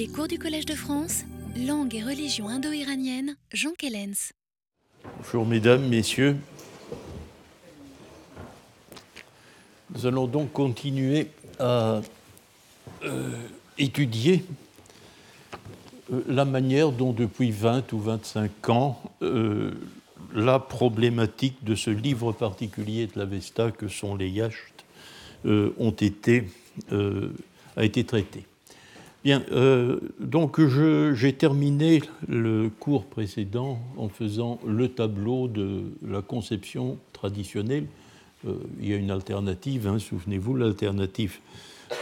Les cours du Collège de France, langue et religion indo-iranienne, Jean Kellens. Bonjour mesdames, messieurs. Nous allons donc continuer à euh, étudier euh, la manière dont depuis 20 ou 25 ans euh, la problématique de ce livre particulier de l'Avesta que sont les yachts ont a été traitée. Bien, donc j'ai terminé le cours précédent en faisant le tableau de la conception traditionnelle. il y a une alternative, hein, souvenez-vous, l'alternative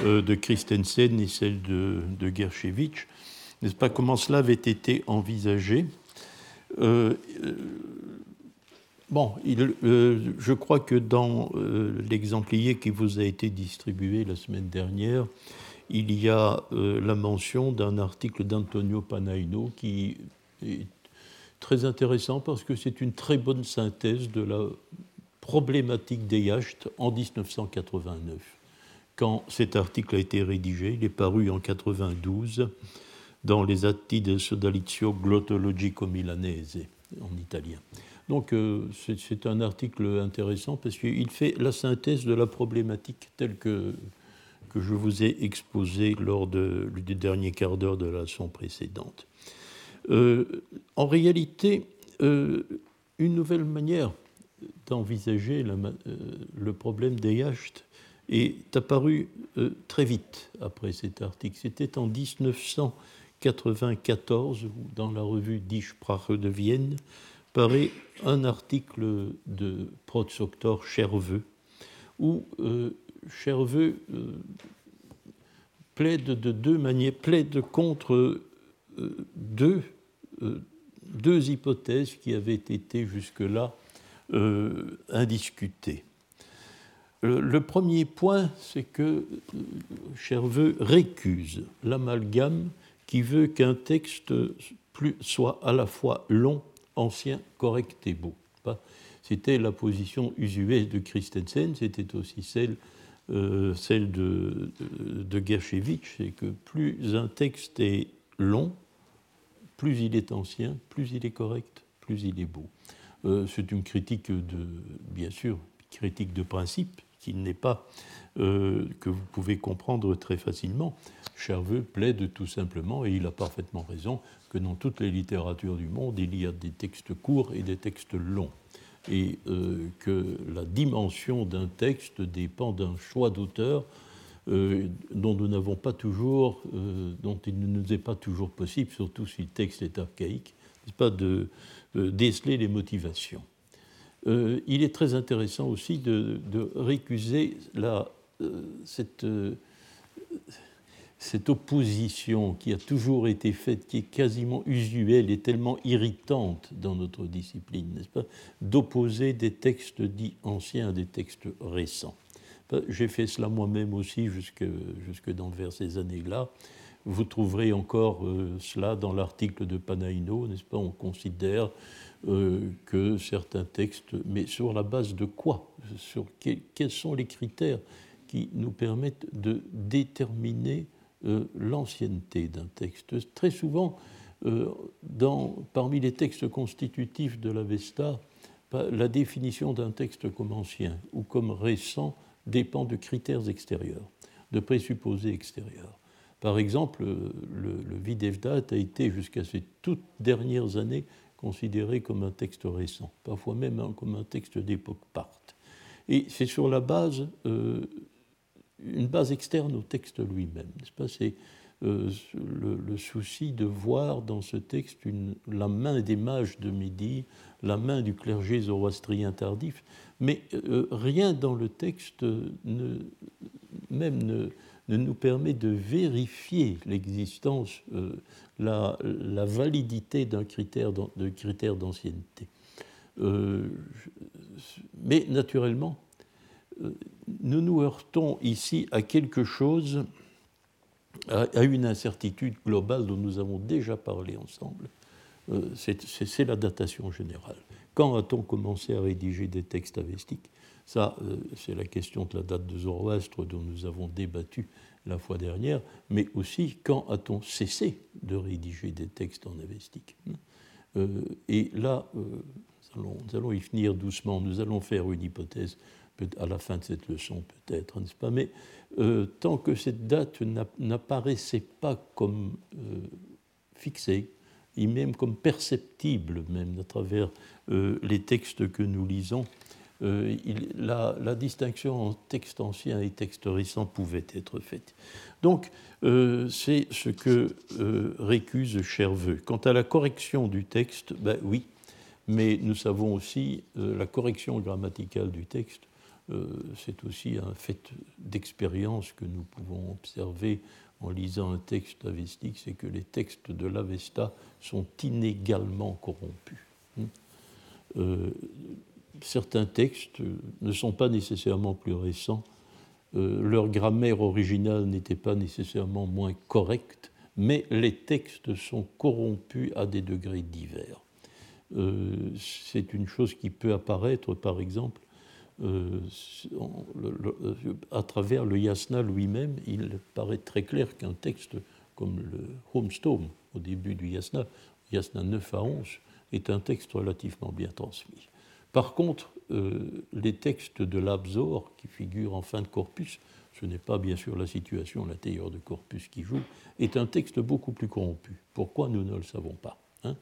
de Christensen et celle de, de Gershevitch n'est-ce pas, comment cela avait été envisagé? Euh, euh, bon, euh, je crois que dans l'exemplier qui vous a été distribué la semaine dernière, il y a la mention d'un article d'Antonio Panaino qui est très intéressant parce que c'est une très bonne synthèse de la problématique des yachts en 1989. Quand cet article a été rédigé, il est paru en 92 dans les Atti del Sodalizio Glottologico Milanese en italien. Donc euh, c'est un article intéressant parce qu'il fait la synthèse de la problématique telle que, que je vous ai exposée lors du dernier quart d'heure de la leçon précédente. Euh, en réalité, euh, une nouvelle manière d'envisager le problème des yachts est apparue très vite après cet article. C'était en 1900. 1994, dans la revue Die Sprache de Vienne, paraît un article de Protzoktor Cherveux, où euh, Cherveux euh, plaide de deux manières, plaide contre euh, deux, deux hypothèses qui avaient été jusque-là indiscutées. Le, premier point, c'est que Cherveux récuse l'amalgame qui veut qu'un texte soit à la fois long, ancien, correct et beau. C'était la position usuelle de Christensen, c'était aussi celle, euh, celle de, de, c'est que plus un texte est long, plus il est ancien, plus il est correct, plus il est beau. Euh, c'est une critique de, bien sûr, critique de principe, qui n'est pas euh, que vous pouvez comprendre très facilement. Cherveux plaide tout simplement, et il a parfaitement raison, que dans toutes les littératures du monde, il y a des textes courts et des textes longs, et euh, que la dimension d'un texte dépend d'un choix d'auteur euh, dont nous n'avons pas toujours, euh, dont il ne nous est pas toujours possible, surtout si le texte est archaïque, pas de déceler les motivations. il est très intéressant aussi de, de récuser la, cette cette opposition qui a toujours été faite, qui est quasiment usuelle et tellement irritante dans notre discipline, n'est-ce pas, d'opposer des textes dits anciens à des textes récents. J'ai fait cela moi-même aussi jusque, jusque dans vers ces années-là. Vous trouverez encore euh, cela dans l'article de Panaino, n'est-ce pas On considère euh, que certains textes, mais sur la base de quoi? Sur quels sont les critères qui nous permettent de déterminer l'ancienneté d'un texte. Très souvent, euh, dans, parmi les textes constitutifs de l'Avesta, la définition d'un texte comme ancien ou comme récent dépend de critères extérieurs, de présupposés extérieurs. Par exemple, le, le Videvdat a été jusqu'à ces toutes dernières années considéré comme un texte récent, parfois même comme un texte d'époque parte. Et c'est sur la base euh, une base externe au texte lui-même. C'est euh, le, souci de voir dans ce texte la main des mages de Midi, la main du clergé zoroastrien tardif, mais euh, rien dans le texte ne, même ne, nous permet de vérifier l'existence, euh, la, la, validité d'un critère de critère d'ancienneté. mais naturellement, nous nous heurtons ici à quelque chose, à une incertitude globale dont nous avons déjà parlé ensemble. Euh, c'est la datation générale. Quand a-t-on commencé à rédiger des textes avestiques Ça, euh, c'est la question de la date de Zoroastre dont nous avons débattu la fois dernière, mais aussi quand a-t-on cessé de rédiger des textes en avestique Et là, nous allons, y finir doucement, nous allons faire une hypothèse à la fin de cette leçon peut-être, n'est-ce pas? Mais tant que cette date n'apparaissait pas comme fixée, et même comme perceptible, même à travers euh, les textes que nous lisons. Euh, la, distinction en texte ancien et texte récent pouvait être faite. Donc, euh, c'est ce que récuse Cherveux. Quant à la correction du texte, ben oui, mais nous savons aussi la correction grammaticale du texte. C'est aussi un fait d'expérience que nous pouvons observer en lisant un texte avestique, c'est que les textes de l'Avesta sont inégalement corrompus. Hein. Euh, certains textes ne sont pas nécessairement plus récents, euh, leur grammaire originale n'était pas nécessairement moins correcte, mais les textes sont corrompus à des degrés divers. Euh, c'est une chose qui peut apparaître, par exemple, euh, à travers le yasna lui-même, il paraît très clair qu'un texte comme le Homestone, au début du yasna, yasna 9 à 11, est un texte relativement bien transmis. Par contre, euh, les textes de l'Absor, qui figurent en fin de corpus, ce n'est pas bien sûr la situation à l'intérieur de corpus qui joue, est un texte beaucoup plus corrompu. Pourquoi nous ne le savons pas. Hein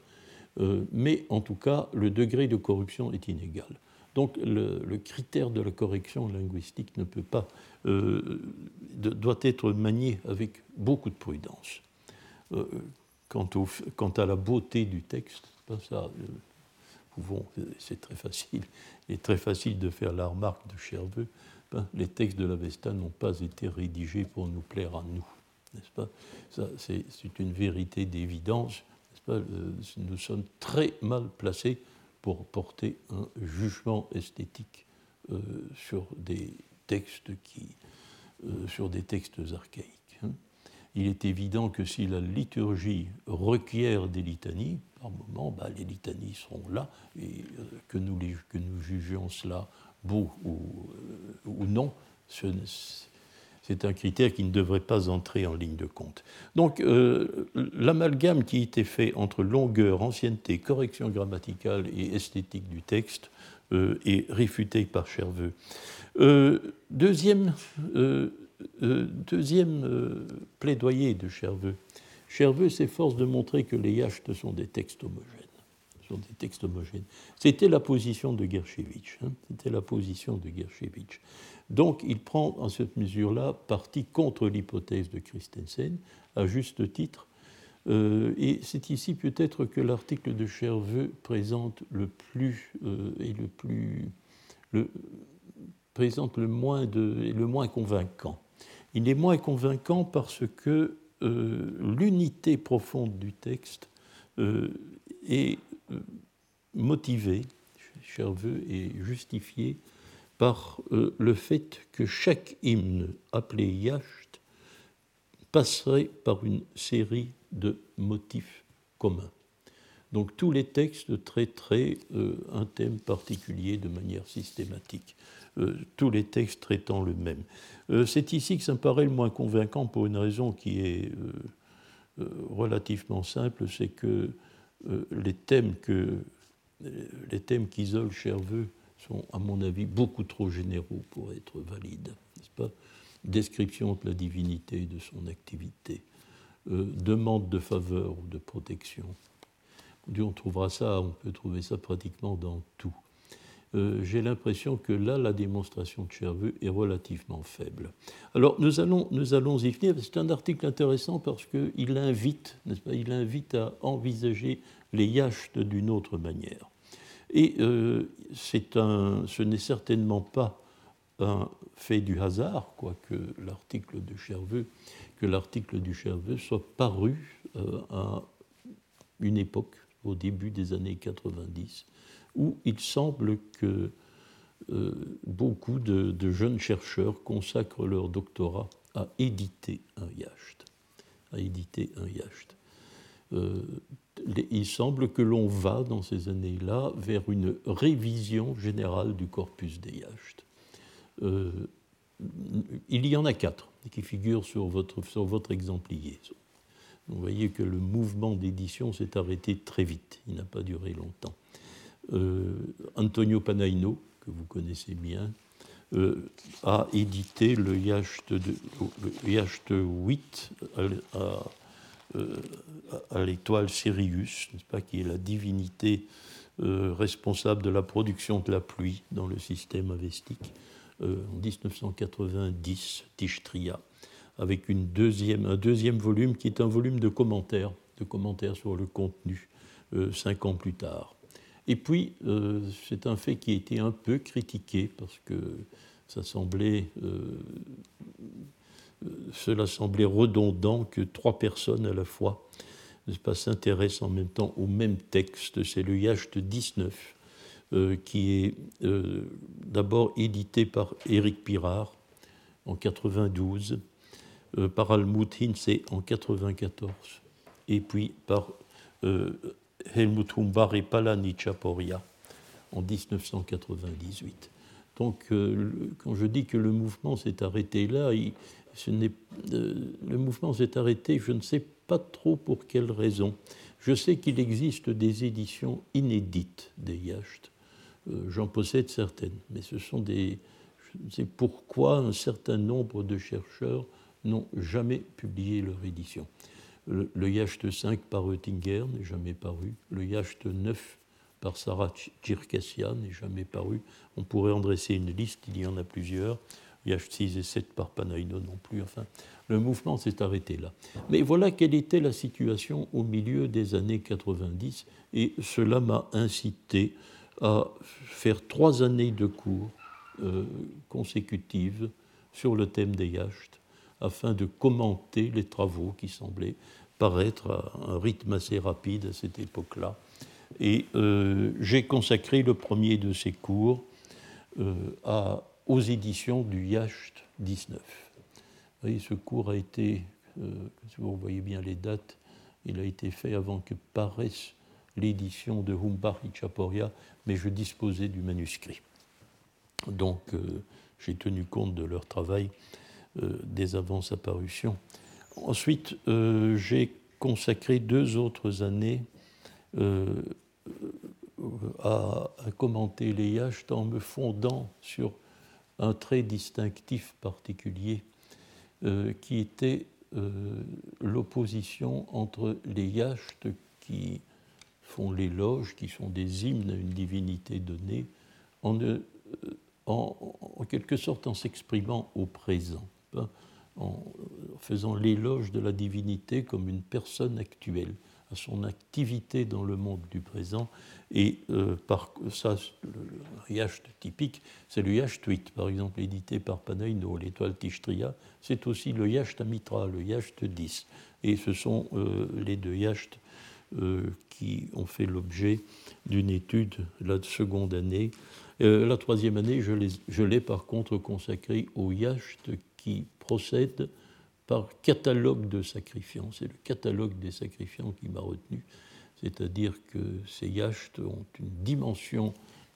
euh, mais en tout cas, le degré de corruption est inégal. Donc le, critère de la correction linguistique ne peut pas, euh, doit être manié avec beaucoup de prudence. Euh, quant, à la beauté du texte, ben ça, euh, c'est très facile. Très facile de faire la remarque de Cherveux. Ben, les textes de l'Avesta n'ont pas été rédigés pour nous plaire à nous, n'est-ce pas? C'est une vérité d'évidence. Nous sommes très mal placés pour porter un jugement esthétique euh, sur des textes qui, euh, sur des textes archaïques. Hein. Il est évident que si la liturgie requiert des litanies, par moment, bah, les litanies seront là, et euh, que, nous que nous cela beau ou, ou non, ce, c'est un critère qui ne devrait pas entrer en ligne de compte. Donc euh, l'amalgame qui été fait entre longueur, ancienneté, correction grammaticale et esthétique du texte euh, est réfuté par Cherveux. Euh, deuxième, deuxième plaidoyer de Cherveux. Cherveux s'efforce de montrer que les yachts sont des textes homogènes sont des textes homogènes. C'était la position de Gershevitch. Hein. C'était la position de Gershevitch. Donc il prend en cette mesure-là parti contre l'hypothèse de Christensen, à juste titre. Euh, et c'est ici peut-être que l'article de Cherveux présente le plus euh, et le plus présente le moins de, et le moins convaincant. Il est moins convaincant parce que euh, l'unité profonde du texte est motivée, Cherveux, et justifiée par euh, le fait que chaque hymne appelé Yacht passerait par une série de motifs communs. Donc tous les textes traiteraient euh, un thème particulier de manière systématique, euh, tous les textes traitant le même. C'est ici que ça me paraît le moins convaincant pour une raison qui est relativement simple, c'est que les thèmes que les thèmes Cherveux sont, à mon avis, beaucoup trop généraux pour être valides, n'est-ce pas? Description de la divinité, de son activité, euh, demande de faveur ou de protection. On trouvera ça, on peut trouver ça pratiquement dans tout. Euh, j'ai l'impression que là, la démonstration de Cherveux est relativement faible. Alors, nous allons, nous allons y venir. C'est un article intéressant parce qu'il invite, n'est-ce pas, il invite à envisager les yachts d'une autre manière. Et euh, un, ce n'est certainement pas un fait du hasard, quoique l'article de Cherveux, que l'article du Cherveux soit paru euh, à une époque, au début des années 90, où il semble que euh, beaucoup de, jeunes chercheurs consacrent leur doctorat à éditer un yacht. À éditer un yacht il semble que l'on va, dans ces années-là, vers une révision générale du corpus des yachts. Euh, il y en a quatre qui figurent sur votre, sur votre exemplier. Vous voyez que le mouvement d'édition s'est arrêté très vite, il n'a pas duré longtemps. Euh, Antonio Panaino, que vous connaissez bien, euh, a édité le Yacht, de, le 8 à, à, l'étoile Sirius, pas, qui est la divinité responsable de la production de la pluie dans le système avestique. Euh, en 1990, Tishtria, avec une deuxième, un deuxième volume qui est un volume de commentaires, de commentaires sur le contenu, euh, cinq ans plus tard. Et puis, euh, c'est un fait qui a été un peu critiqué parce que ça semblait, cela semblait redondant que trois personnes à la fois s'intéressent en même temps au même texte. C'est le Yacht 19 euh, qui est euh, d'abord édité par Éric Pirard en 92, euh, par Almut Hinze en 94, et puis par Helmut Humbar et Palani Chaporia en 1998. Donc, quand je dis que le mouvement s'est arrêté là, ce le mouvement s'est arrêté, je ne sais pas trop pour quelle raison. Je sais qu'il existe des éditions inédites des Yacht, euh, j'en possède certaines, mais ce sont des. Je ne sais pourquoi un certain nombre de chercheurs n'ont jamais publié leur édition. Le, Yacht 5 par Oettinger n'est jamais paru. Le Yacht 9 par Sarah Tchirkassia n'est jamais paru. On pourrait en dresser une liste, il y en a plusieurs. Yacht 6 et 7 par Panaino non plus. Enfin, le mouvement s'est arrêté là. Mais voilà quelle était la situation au milieu des années 90, et cela m'a incité à faire trois années de cours euh, consécutives sur le thème des yachts afin de commenter les travaux qui semblaient paraître à un rythme assez rapide à cette époque-là. Et euh, j'ai consacré le premier de ces cours euh, aux éditions du Yacht 19. Vous voyez, ce cours a été, si vous voyez bien les dates, il a été fait avant que paraisse l'édition de Humbach Chaporia, mais je disposais du manuscrit. Donc euh, j'ai tenu compte de leur travail euh, dès avant sa parution. Ensuite, euh, j'ai consacré deux autres années à, commenter les yachts en me fondant sur un trait distinctif particulier qui était l'opposition entre les yachts qui font l'éloge, qui sont des hymnes à une divinité donnée, en, euh, quelque sorte en s'exprimant au présent, en faisant l'éloge de la divinité comme une personne actuelle, à son activité dans le monde du présent. Et euh, par ça, le yacht typique, c'est le yacht 8, par exemple, édité par Panaino, l'étoile Tishtria. C'est aussi le yacht Amitra, le yacht 10. Et ce sont euh, les deux yachts euh, qui ont fait l'objet d'une étude la seconde année. La troisième année, je l'ai par contre consacrée au yacht qui procède par catalogue de sacrifiants. C'est le catalogue des sacrifiants qui m'a retenu. C'est-à-dire que ces yachts ont une dimension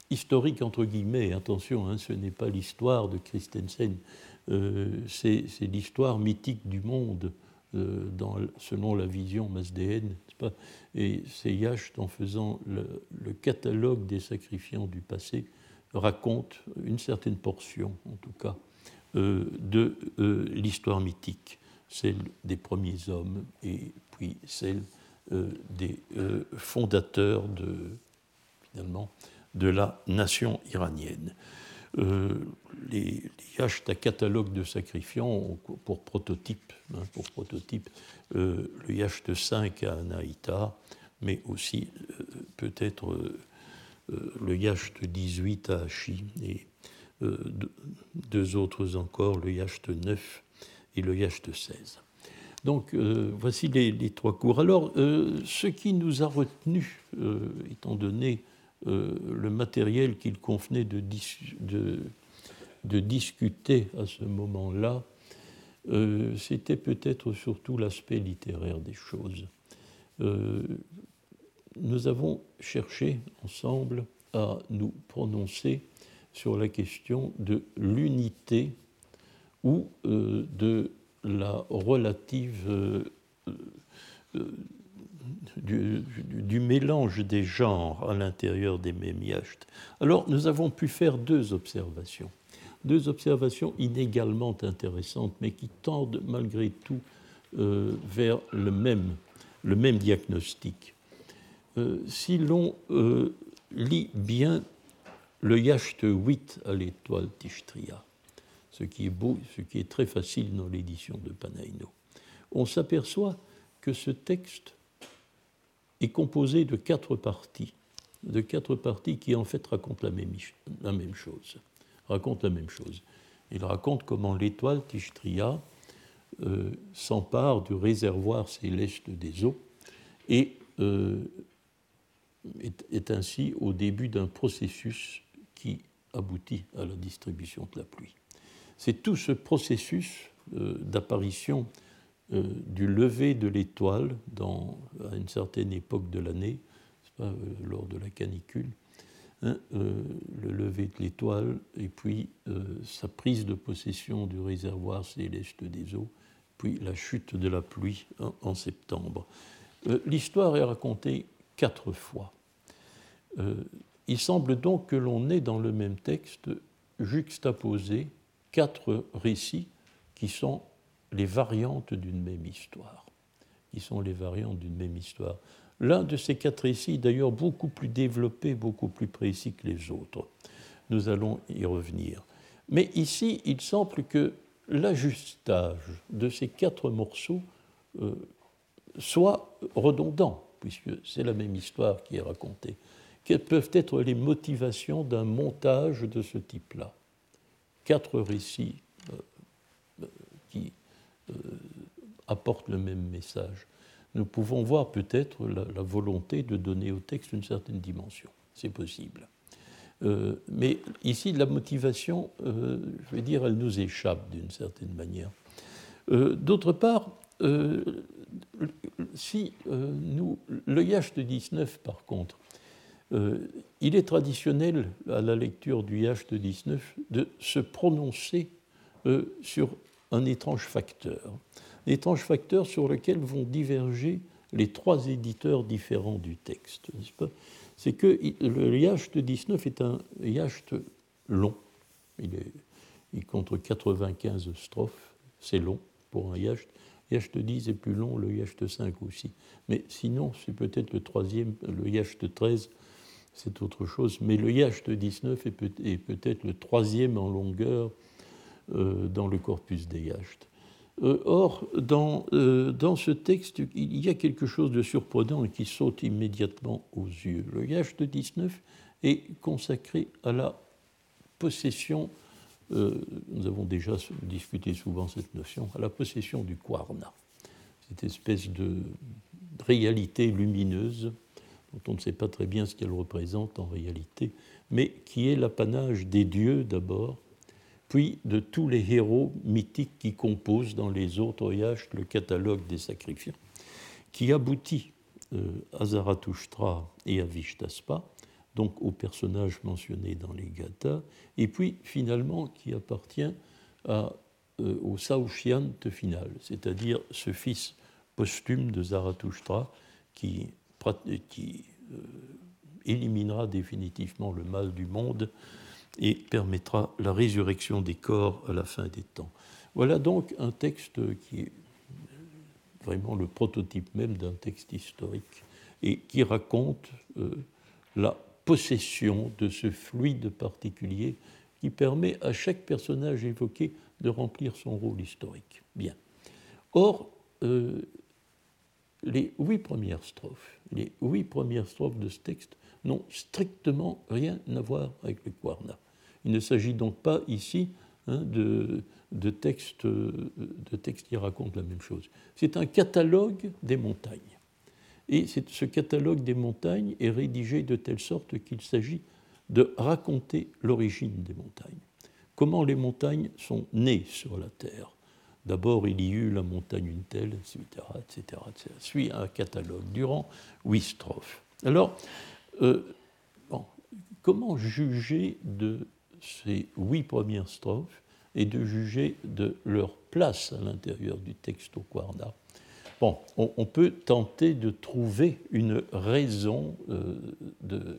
historique, entre guillemets. Attention, hein, ce n'est pas l'histoire de Christensen, euh, c'est l'histoire mythique du monde euh, selon la vision masdéenne. Et ces yachts, en faisant le, catalogue des sacrifiants du passé, racontent une certaine portion, en tout cas, euh, de euh, l'histoire mythique, celle des premiers hommes et puis celle des fondateurs de, finalement, de la nation iranienne. Euh, les, les à catalogue de sacrifiants pour prototype, hein, pour prototype euh, le yacht 5 à Anaïta, mais aussi euh, peut-être le yacht 18 à Hachi, deux autres encore, le yacht 9 et le yacht 16. Donc voici les, trois cours. Alors, ce qui nous a retenu, étant donné euh, le matériel qu'il convenait de, discuter à ce moment-là, euh, c'était peut-être surtout l'aspect littéraire des choses. Euh, nous avons cherché ensemble à nous prononcer sur la question de l'unité ou de la relative du, mélange des genres à l'intérieur des mêmes yachts. Alors nous avons pu faire deux observations, deux observations inégalement intéressantes, mais qui tendent malgré tout euh, vers le même, le même diagnostic. Euh, si l'on euh, lit bien le yacht 8 à l'étoile Tishtria, ce qui est beau, ce qui est très facile dans l'édition de Panaino, on s'aperçoit que ce texte est composé de quatre parties, de quatre parties qui en fait racontent la même, chose. La même chose. Il raconte comment l'étoile Tishtria euh, s'empare du réservoir céleste des eaux et euh, est, ainsi au début d'un processus qui aboutit à la distribution de la pluie. C'est tout ce processus euh, d'apparition euh, du lever de l'étoile à une certaine époque de l'année, euh, lors de la canicule, hein, le lever de l'étoile et puis sa prise de possession du réservoir céleste des eaux, puis la chute de la pluie en, septembre. L'histoire est racontée quatre fois. Il semble donc que l'on ait dans le même texte juxtaposé quatre récits qui sont les variantes d'une même histoire, qui sont les variantes d'une même histoire. L'un de ces quatre récits, d'ailleurs, beaucoup plus développé, beaucoup plus précis que les autres. Nous allons y revenir. Mais ici, il semble que l'ajustage de ces quatre morceaux euh, soit redondant, puisque c'est la même histoire qui est racontée. Quelles peuvent être les motivations d'un montage de ce type-là Quatre récits euh, qui euh, apporte le même message. Nous pouvons voir peut-être la, volonté de donner au texte une certaine dimension. C'est possible. Euh, mais ici, la motivation, euh, je vais dire, elle nous échappe d'une certaine manière. D'autre part, si nous, le Yacht 19, par contre, il est traditionnel à la lecture du Yacht 19 de se prononcer sur un étrange facteur. Un étrange facteur sur lequel vont diverger les trois éditeurs différents du texte, n'est-ce pas? C'est que le yacht 19 est un yacht long. Il, est, il compte 95 strophes, c'est long pour un yacht. Yacht 10 est plus long, le yacht 5 aussi. Mais sinon, c'est peut-être le troisième, le yacht 13, c'est autre chose. Mais le yacht 19 est peut-être le troisième en longueur euh, dans le corpus des yachts. Euh, or, dans, euh, dans, ce texte, il y a quelque chose de surprenant et qui saute immédiatement aux yeux. Le yacht 19 est consacré à la possession, nous avons déjà discuté souvent cette notion, à la possession du Kwarna, cette espèce de réalité lumineuse dont on ne sait pas très bien ce qu'elle représente en réalité, mais qui est l'apanage des dieux d'abord, puis de tous les héros mythiques qui composent dans les autres yachts le catalogue des sacrifiants, qui aboutit euh, à Zarathustra et à Vishtaspa, donc aux personnages mentionnés dans les Gathas, et puis finalement qui appartient euh, au Saoshiyant final, c'est-à-dire ce fils posthume de Zarathustra qui, qui euh, éliminera définitivement le mal du monde et permettra la résurrection des corps à la fin des temps. Voilà donc un texte qui est vraiment le prototype même d'un texte historique et qui raconte euh, la possession de ce fluide particulier qui permet à chaque personnage évoqué de remplir son rôle historique. Bien. Or, euh, les huit premières strophes, les huit premières strophes de ce texte n'ont strictement rien à voir avec le Kwarna. Il ne s'agit donc pas ici hein, de, de, de textes qui racontent la même chose. C'est un catalogue des montagnes. Et ce catalogue des montagnes est rédigé de telle sorte qu'il s'agit de raconter l'origine des montagnes. Comment les montagnes sont nées sur la Terre? D'abord, il y eut la montagne une telle, etc., etc., etc. Suit un catalogue durant huit strophes. Alors, euh, comment juger de ces huit premières strophes et de juger de leur place à l'intérieur du texte au Kwarna. Bon, on, peut tenter de trouver une raison, euh, euh,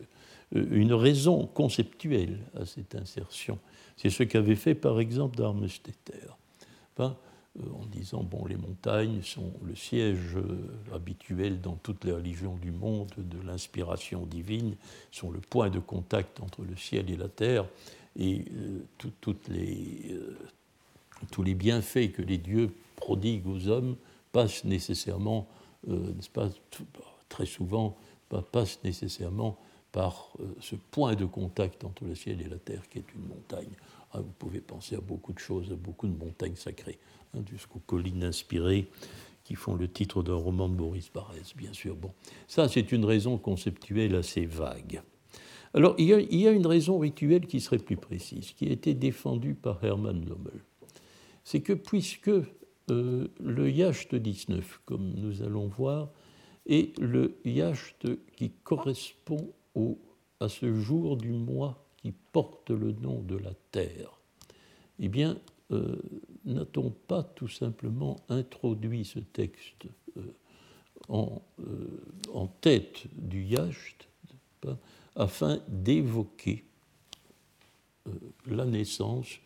une raison conceptuelle à cette insertion. C'est ce qu'avait fait par exemple Darmesteter. Enfin, en disant bon, les montagnes sont le siège euh, habituel dans toutes les religions du monde de l'inspiration divine, sont le point de contact entre le ciel et la terre, et euh, tous les bienfaits que les dieux prodiguent aux hommes passent nécessairement, pas, très souvent, passent nécessairement par ce point de contact entre le ciel et la terre qui est une montagne. Ah, vous pouvez penser à beaucoup de choses, à beaucoup de montagnes sacrées. Hein, jusqu'aux collines inspirées qui font le titre d'un roman de Maurice Barrès, bien sûr. Bon, ça, c'est une raison conceptuelle assez vague. Alors, il y, a, une raison rituelle qui serait plus précise, qui a été défendue par Hermann Lommel. C'est que puisque euh, le Yacht 19, comme nous allons voir, est le Yacht qui correspond à ce jour du mois qui porte le nom de la Terre, eh bien, euh, n'a-t-on pas tout simplement introduit ce texte euh, euh, en, tête du yacht afin d'évoquer la naissance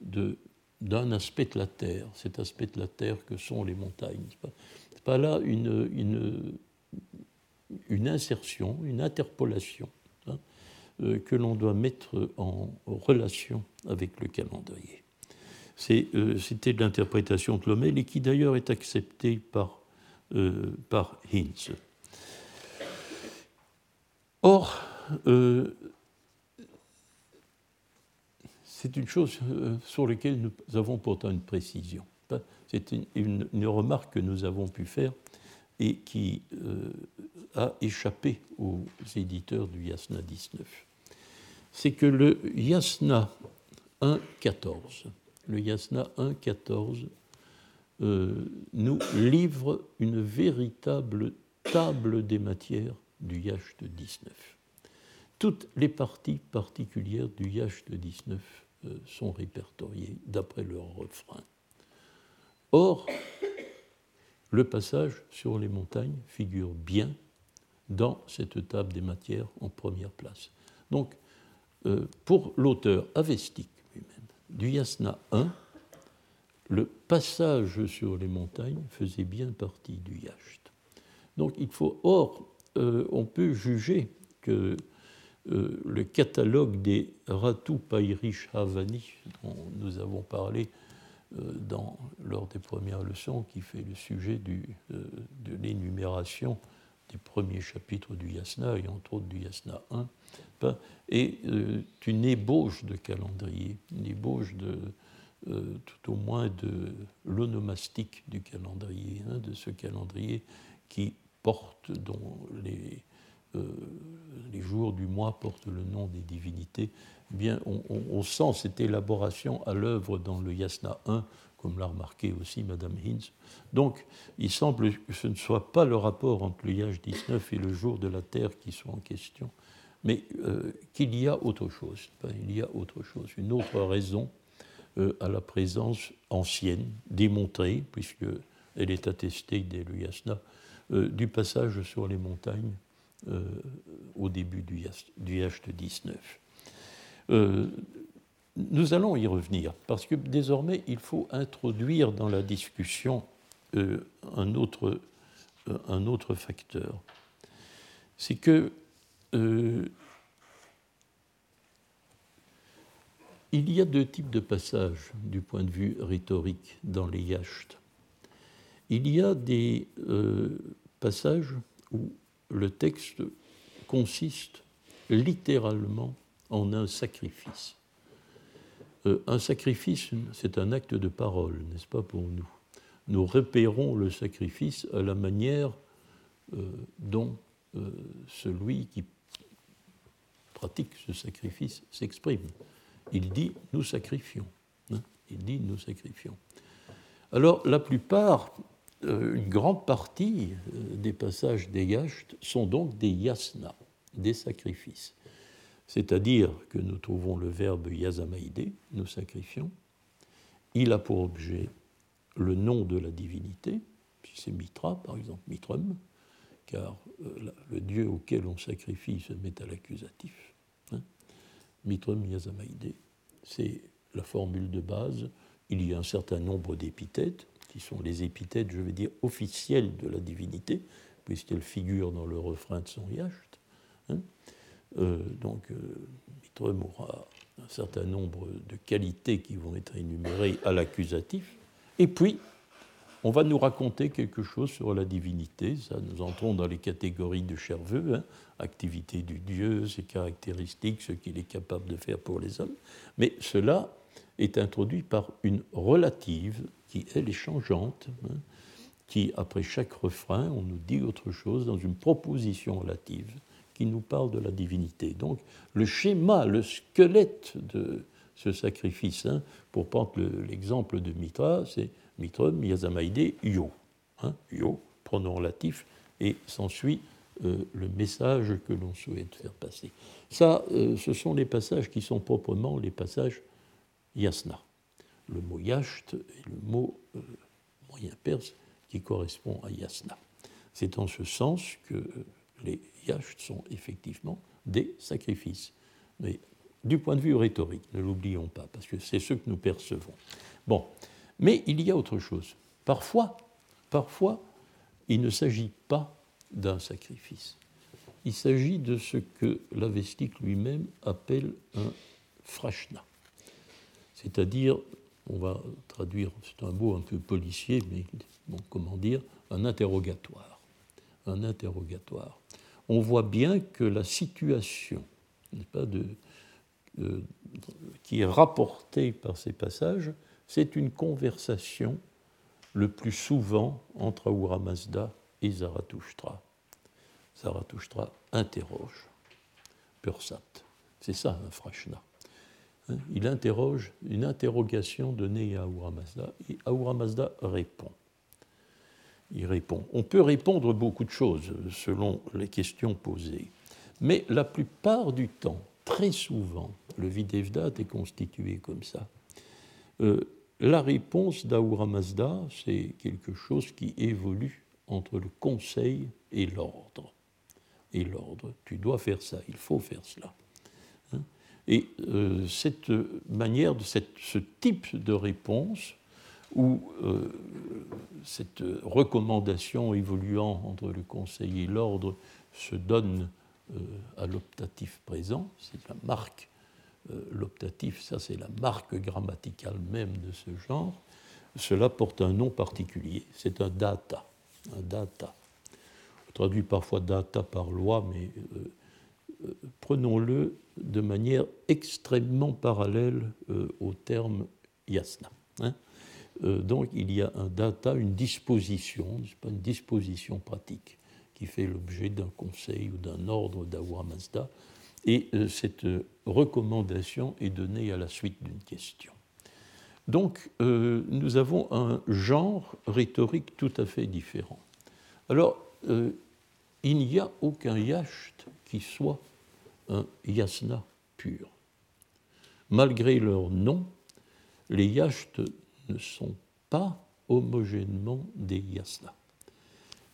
d'un aspect de la terre, cet aspect de la terre que sont les montagnes. Ce n'est pas, là une, une, insertion, une interpolation hein, que l'on doit mettre en relation avec le calendrier. Euh, c'était l'interprétation de Lommel et qui d'ailleurs est acceptée par, euh, Hinz. Or, euh, c'est une chose sur laquelle nous avons pourtant une précision. C'est une, une, remarque que nous avons pu faire et qui a échappé aux éditeurs du Yasna 19. C'est que le Yasna 1.14 le Yasna 1.14 euh, nous livre une véritable table des matières du Yacht 19. Toutes les parties particulières du Yacht 19 euh, sont répertoriées d'après leur refrain. Or, le passage sur les montagnes figure bien dans cette table des matières en première place. Donc, euh, pour l'auteur avestique, du Yasna 1, le passage sur les montagnes faisait bien partie du Yacht. Donc il faut, or, euh, on peut juger que euh, le catalogue des Ratu Pairish Havani, dont nous avons parlé euh, dans, lors des premières leçons, qui fait le sujet de l'énumération des premiers chapitres du Yasna, et entre autres du Yasna 1, et euh, une ébauche de calendrier, une ébauche de, euh, tout au moins de l'onomastique du calendrier, hein, de ce calendrier qui porte, dont les, euh, les jours du mois portent le nom des divinités. Eh bien, on, on, sent cette élaboration à l'œuvre dans le Yasna 1, comme l'a remarqué aussi Madame Hinz. Donc, il semble que ce ne soit pas le rapport entre le Yaj 19 et le jour de la Terre qui soit en question, mais euh, qu'il y a autre chose. il y a autre chose, une autre raison euh, à la présence ancienne, démontrée, puisqu'elle est attestée dès le Yasna, euh, du passage sur les montagnes au début du, Yacht 19. Nous allons y revenir, parce que désormais, il faut introduire dans la discussion un, autre, un autre facteur. C'est que euh, il y a deux types de passages du point de vue rhétorique dans les yachts. Il y a des euh, passages où le texte consiste littéralement en un sacrifice. Euh, un sacrifice, c'est un acte de parole, n'est-ce pas pour nous Nous repérons le sacrifice à la manière dont celui qui pratique ce sacrifice s'exprime. Il dit nous sacrifions. Hein. Il dit nous sacrifions. Alors la plupart, euh, une grande partie euh, des passages des yachts sont donc des yasna, des sacrifices. C'est-à-dire que nous trouvons le verbe yazamaïdé, nous sacrifions, il a pour objet le nom de la divinité, si c'est Mitra, par exemple, Mitrum, car euh, le dieu auquel on sacrifie se met à l'accusatif. Hein. Mitrum c'est la formule de base. Il y a un certain nombre d'épithètes, qui sont les épithètes, je vais dire, officielles de la divinité, puisqu'elles figurent dans le refrain de son yacht. Hein. Euh, donc, euh, Mitrum aura un certain nombre de qualités qui vont être énumérées à l'accusatif. Et puis, on va nous raconter quelque chose sur la divinité. Ça, nous entrons dans les catégories de Cherveux, hein. activité du Dieu, ses caractéristiques, ce qu'il est capable de faire pour les hommes. Mais cela est introduit par une relative qui, elle, est changeante, hein, qui, après chaque refrain, on nous dit autre chose dans une proposition relative qui nous parle de la divinité. Donc, le schéma, le squelette de ce sacrifice, hein, pour prendre l'exemple de Mitra, c'est Mitrum, Yazamaide, Yo. Hein, yo, pronom relatif, et s'ensuit euh, le message que l'on souhaite faire passer. Ça, euh, ce sont les passages qui sont proprement les passages yasna. Le mot yasht est le mot euh, moyen perse qui correspond à yasna. C'est en ce sens que les yashts sont effectivement des sacrifices. Mais du point de vue rhétorique, ne l'oublions pas, parce que c'est ce que nous percevons. Bon, mais il y a autre chose. Parfois, parfois, il ne s'agit pas d'un sacrifice. Il s'agit de ce que l'Avestique lui-même appelle un frashna. C'est-à-dire, on va traduire, c'est un mot un peu policier, mais comment dire, un interrogatoire. Un interrogatoire. On voit bien que la situation de, qui est rapportée par ces passages c'est une conversation le plus souvent entre Ahura Mazda et Zarathustra. Zarathustra interroge Pursat. C'est ça un frashna. Hein, il interroge une interrogation donnée à Ahura Mazda et Ahura Mazda répond. Répond. On peut répondre beaucoup de choses selon les questions posées, mais la plupart du temps, très souvent, le Videvdat est constitué comme ça. Euh, la réponse d'Ahura Mazda, c'est quelque chose qui évolue entre le conseil et l'ordre. Et l'ordre, tu dois faire ça, il faut faire cela. Hein? et euh, cette manière, de ce type de réponse, ou euh, cette recommandation évoluant entre le conseil et l'ordre se donne euh, à l'optatif présent, c'est la marque euh, l'optatif, ça c'est la marque grammaticale même de ce genre, cela porte un nom particulier, c'est un data. Un data. On traduit parfois data par loi, mais prenons-le de manière extrêmement parallèle au terme yasna. Hein. Donc il y a un data, une disposition, pas une disposition pratique qui fait l'objet d'un conseil ou d'un ordre d'Awa Mazda, et euh, cette euh, recommandation est donnée à la suite d'une question. Donc, euh, nous avons un genre rhétorique tout à fait différent. Alors, il n'y a aucun yacht qui soit un yasna pur. Malgré leur nom, les yachts ne sont pas homogènement des yasnas.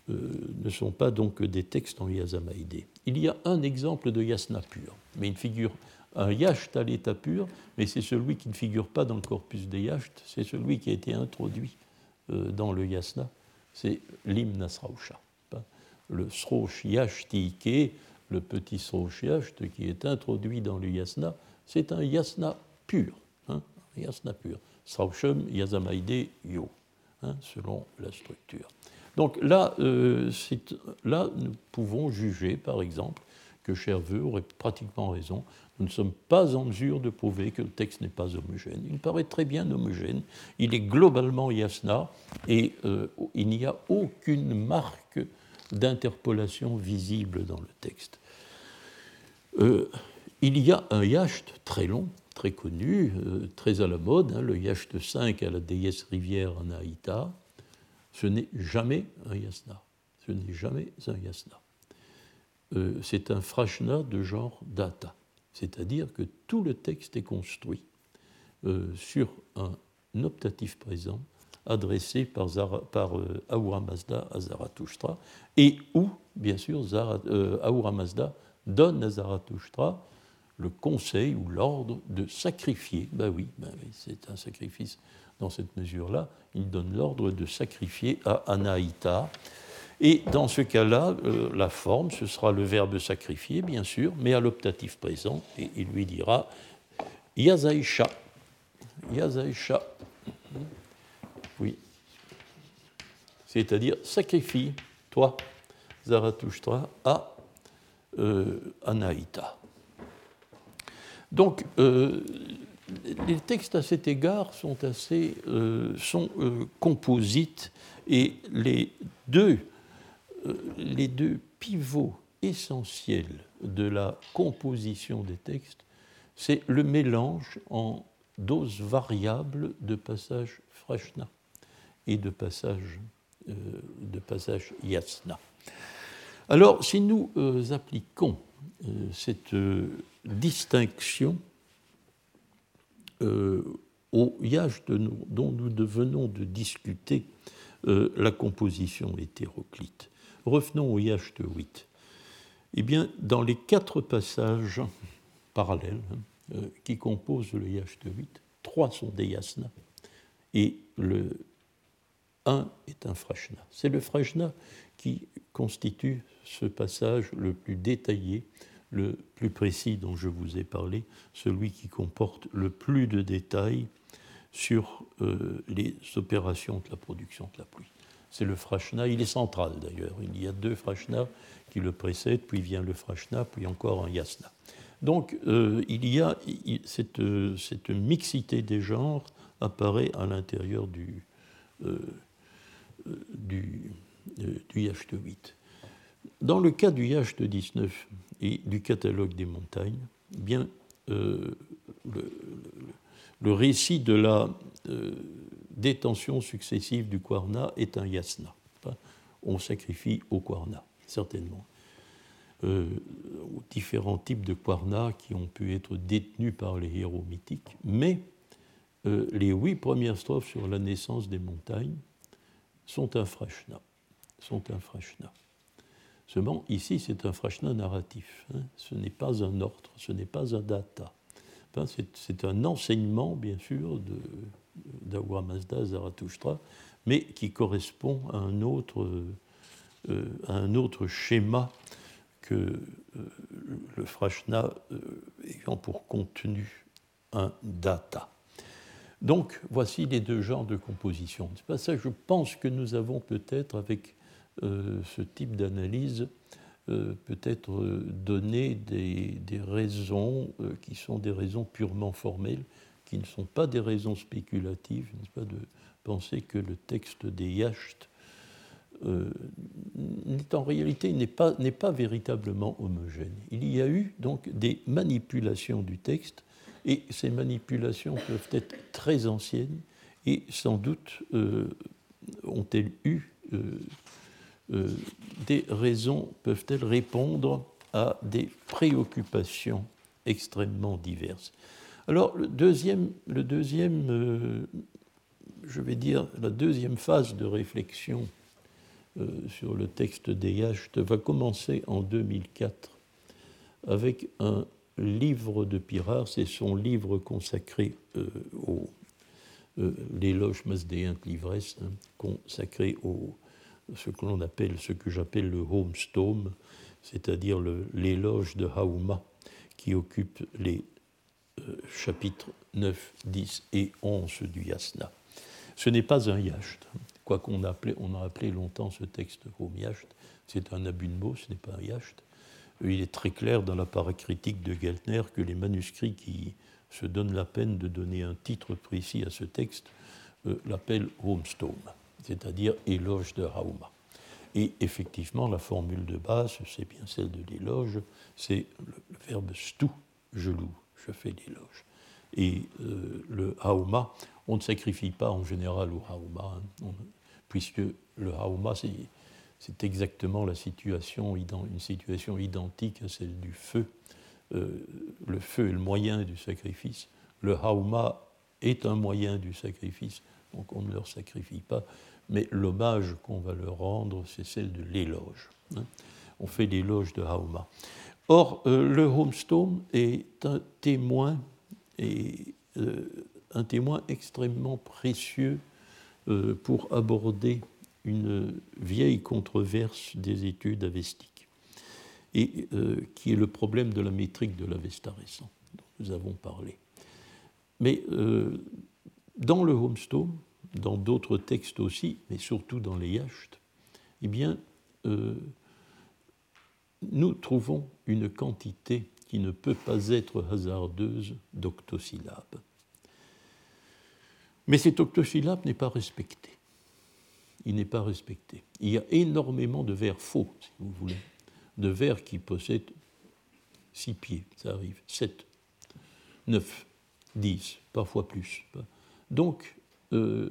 ne sont pas donc des textes en yasamaïdé. Il y a un exemple de yasna pur, mais une figure, un yacht à l'état pur, mais c'est celui qui ne figure pas dans le corpus des yachts, c'est celui qui a été introduit euh, dans le yasna, c'est l'hymne Srausha. Le srosh yashtike, le petit srosh yasht qui est introduit dans le yasna, c'est un yasna pur. Hein, yasna pur. Srausham yazamaide yo, hein, selon la structure. Donc là, euh, là, nous pouvons juger, par exemple, que Cherveux aurait pratiquement raison. Nous ne sommes pas en mesure de prouver que le texte n'est pas homogène. Il paraît très bien homogène. Il est globalement yasna et euh, il n'y a aucune marque d'interpolation visible dans le texte. Euh, il y a un yacht très long, très connu, très à la mode, hein, le yacht 5 à la déesse rivière en Aïta, ce n'est jamais un yasna. Ce n'est jamais un yasna. Euh, c'est un frashna de genre data, c'est-à-dire que tout le texte est construit euh, sur un optatif présent adressé par, euh, Ahura Mazda à Zarathustra, et où, bien sûr, euh, Ahura Mazda donne à Zarathustra le conseil ou l'ordre de sacrifier. Ben oui, ben oui c'est un sacrifice dans cette mesure-là. Il donne l'ordre de sacrifier à Anaïta. Et dans ce cas-là, euh, la forme, ce sera le verbe sacrifier, bien sûr, mais à l'optatif présent, et il lui dira Yazaïcha. Yazaïcha. Oui. C'est-à-dire sacrifie, toi, Zarathustra, à euh, Anaïta. Donc, euh, les textes à cet égard sont assez euh, sont, composites et les deux, les deux pivots essentiels de la composition des textes, c'est le mélange en doses variables de passages freshna et de passages de passage yasna. Alors, si nous euh, appliquons euh, cette euh, distinction au yacht dont nous venons de discuter la composition hétéroclite, revenons au yacht 8. Eh bien, dans les quatre passages parallèles hein, qui composent le yacht 8, trois sont des yasna et le un est un frashna. C'est le frashna qui constitue ce passage le plus détaillé, le plus précis dont je vous ai parlé, celui qui comporte le plus de détails sur euh, les opérations de la production de la pluie. C'est le frashna, il est central d'ailleurs. Il y a deux frashna qui le précèdent, puis vient le frashna, puis encore un yasna. Donc euh, il y a cette, cette, mixité des genres apparaît à l'intérieur du, euh, du, du Yacht 8. Dans le cas du Yacht 19 et du catalogue des montagnes, eh bien, euh, le, récit de la euh, détention successive du Kwarna est un yasna. On sacrifie au Kwarna, certainement. Euh, aux différents types de Kwarna qui ont pu être détenus par les héros mythiques, mais les huit premières strophes sur la naissance des montagnes sont un frashna. Sont un frashna. Seulement, ici, c'est un frashna narratif. Hein. Ce n'est pas un ordre, ce n'est pas un data. c'est un enseignement, bien sûr, d'Awa Mazda Zarathustra, mais qui correspond à un autre, euh, un autre schéma que euh, le frashna euh, ayant pour contenu un data. Donc, voici les deux genres de composition. C'est pas ça, je pense que nous avons peut-être, avec ce type d'analyse, euh, peut-être euh, donné des, raisons qui sont des raisons purement formelles, qui ne sont pas des raisons spéculatives, n'est-ce pas, de penser que le texte des Yacht en réalité n'est pas, pas véritablement homogène. Il y a eu donc des manipulations du texte et ces manipulations peuvent être très anciennes et sans doute euh, ont-elles eu euh, euh, des raisons, peuvent-elles répondre à des préoccupations extrêmement diverses? Alors le deuxième, deuxième je vais dire, la deuxième phase de réflexion sur le texte des Yacht va commencer en 2004 avec un livre de Pirard, c'est son livre consacré euh, au euh, l'éloge masdéen de l'ivresse, hein, consacré au ce que l'on appelle, ce que j'appelle le homestome, c'est-à-dire l'éloge de Hauma, qui occupe les euh, chapitres 9, 10 et 11 du Yasna. Ce n'est pas un yacht, quoi qu'on on a appelé longtemps ce texte home c'est un abus de mots, ce n'est pas un yacht il est très clair dans la paracritique de Geltner que les manuscrits qui se donnent la peine de donner un titre précis à ce texte euh, l'appellent Homestone, c'est-à-dire éloge de Rauma. Et effectivement, la formule de base, c'est bien celle de l'éloge, c'est le, verbe stu, je loue, je fais l'éloge. Et euh, le hauma, on ne sacrifie pas en général au hauma, hein, puisque le hauma, c'est exactement la situation, une situation identique à celle du feu. Euh, le feu est le moyen du sacrifice. Le hauma est un moyen du sacrifice, donc on ne leur sacrifie pas, mais l'hommage qu'on va leur rendre, c'est celle de l'éloge. Hein. On fait l'éloge de Hauma. Or, euh, le homestone est un témoin, et, euh, un témoin extrêmement précieux euh, pour aborder une vieille controverse des études avestiques, et qui est le problème de la métrique de l'Avesta récent, dont nous avons parlé. Mais dans le homestone, dans d'autres textes aussi, mais surtout dans les yachts, eh bien, nous trouvons une quantité qui ne peut pas être hasardeuse d'octosyllabes. Mais cet octosyllabe n'est pas respecté. Il n'est pas respecté. Il y a énormément de vers faux, si vous voulez, de vers qui possèdent six pieds, ça arrive, sept, neuf, dix, parfois plus. Donc, euh,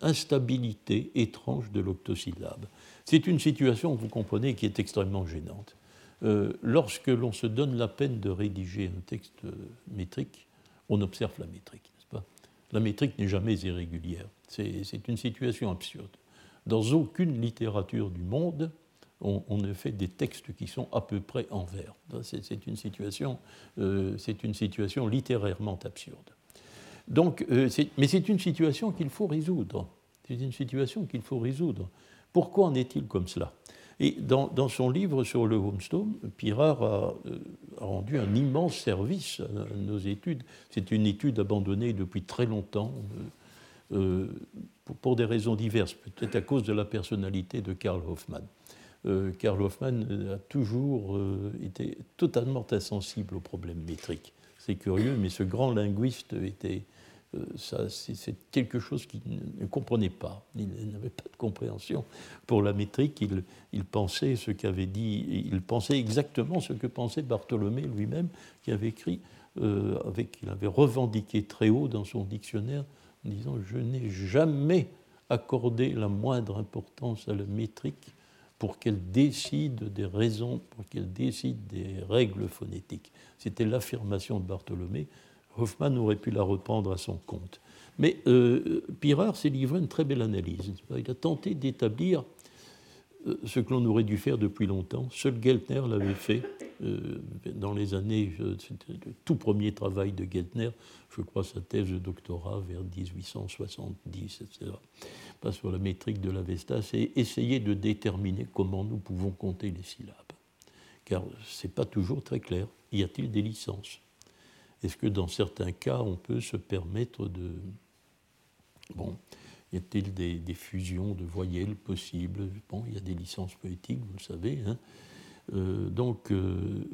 instabilité étrange de l'octosyllabe. C'est une situation, vous comprenez, qui est extrêmement gênante. Euh, lorsque l'on se donne la peine de rédiger un texte métrique, on observe la métrique, n'est-ce pas? La métrique n'est jamais irrégulière. C'est une situation absurde. Dans aucune littérature du monde, on, ne fait des textes qui sont à peu près en vers. C'est une, situation, euh, une situation littérairement absurde. Donc, mais c'est une situation qu'il faut résoudre. C'est une situation qu'il faut résoudre. Pourquoi en est-il comme cela? Et dans, son livre sur le homestone, Pirard a, euh, rendu un immense service à nos études. C'est une étude abandonnée depuis très longtemps, euh, euh, pour, des raisons diverses, peut-être à cause de la personnalité de Karl Hoffmann. Karl Hoffmann a toujours été totalement insensible aux problèmes métriques. C'est curieux, mais ce grand linguiste était euh, c'est quelque chose qu'il ne comprenait pas. Il n'avait pas de compréhension pour la métrique. Il, pensait ce qu'avait dit, il pensait exactement ce que pensait Bartholomé lui-même, qui avait écrit, euh, il avait revendiqué très haut dans son dictionnaire, en disant Je n'ai jamais accordé la moindre importance à la métrique pour qu'elle décide des raisons, pour qu'elle décide des règles phonétiques. C'était l'affirmation de Bartholomé. Hoffman aurait pu la reprendre à son compte. Mais euh, Pirard s'est livré une très belle analyse. Il a tenté d'établir euh, ce que l'on aurait dû faire depuis longtemps. Seul Geltner l'avait fait euh, dans les années, c'était le tout premier travail de Geltner, je crois sa thèse de doctorat vers 1870, etc. Pas sur la métrique de l'Avesta, c'est essayer de déterminer comment nous pouvons compter les syllabes. Car ce n'est pas toujours très clair. Y a-t-il des licences? Est-ce que dans certains cas, on peut se permettre de... Bon, y a-t-il des, fusions de voyelles possibles? Bon, il y a des licences poétiques, vous le savez. Hein. Euh, donc, euh,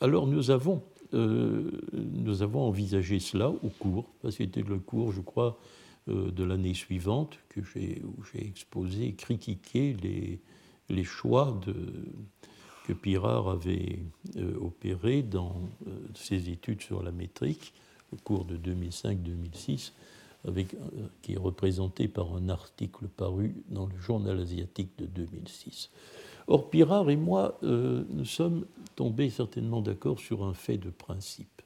alors nous avons, euh, nous avons envisagé cela au cours, c'était le cours, je crois, de l'année suivante que où j'ai exposé, critiqué les, les choix de, que Pirard avait euh, opéré dans euh, ses études sur la métrique au cours de 2005-2006, avec, euh, qui est représenté par un article paru dans le journal asiatique de 2006. Or, Pirard et moi, nous sommes tombés certainement d'accord sur un fait de principe.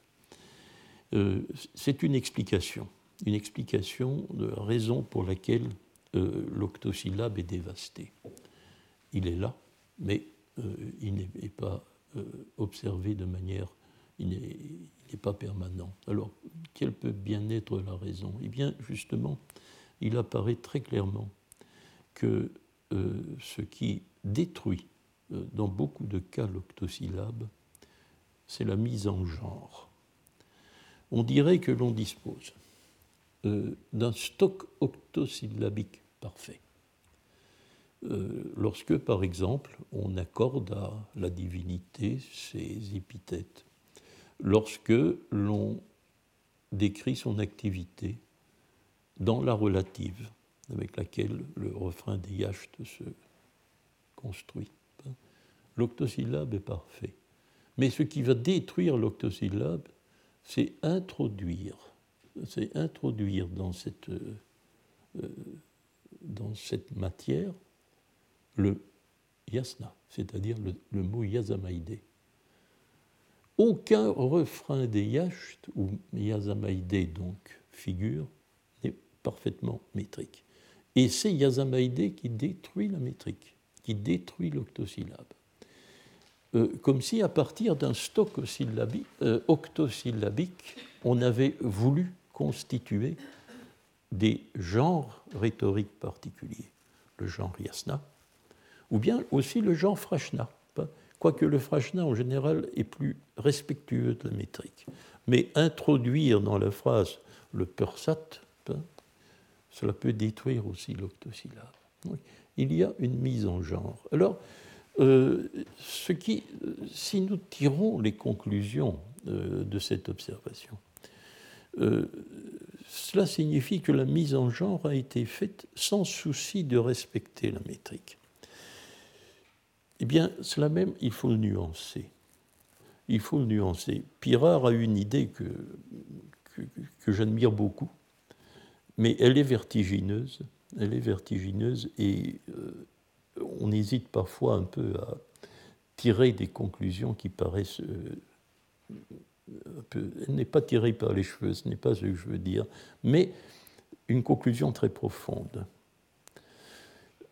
C'est une explication, une explication de la raison pour laquelle l'octosyllabe est dévasté. Il est là, mais il n'est pas euh, observé de manière, il permanent. Alors, quelle peut bien être la raison? Eh bien, justement, il apparaît très clairement que euh, ce qui détruit dans beaucoup de cas l'octosyllabe, c'est la mise en genre. On dirait que l'on dispose d'un stock octosyllabique parfait. Euh, lorsque, par exemple, on accorde à la divinité ses épithètes, lorsque l'on décrit son activité dans la relative avec laquelle le refrain des yachts se construit. L'octosyllabe est parfait. Mais ce qui va détruire l'octosyllabe, c'est introduire, cette, euh, dans cette matière le yasna, c'est-à-dire le, mot yazamaïdé, aucun refrain des yachts, où Yazamaïdé donc figure, n'est parfaitement métrique. Et c'est Yazamaïdé qui détruit la métrique, qui détruit l'octosyllabe. Euh, comme si à partir d'un stock euh, octosyllabique, on avait voulu constituer des genres rhétoriques particuliers, le genre yasna, ou bien aussi le genre frashna, quoique le frashna en général est plus respectueux de la métrique. Mais introduire dans la phrase le pursat, cela peut détruire aussi l'octosyllabe. Il y a une mise en genre. Alors, euh, qui, si nous tirons les conclusions euh, de cette observation, euh, cela signifie que la mise en genre a été faite sans souci de respecter la métrique. Eh bien, cela même, il faut le nuancer. Il faut le nuancer. Pirard a une idée que, que, j'admire beaucoup, mais elle est vertigineuse. Elle est vertigineuse et on hésite parfois un peu à tirer des conclusions qui paraissent euh, un peu. Elle n'est pas tirée par les cheveux, ce n'est pas ce que je veux dire, mais une conclusion très profonde.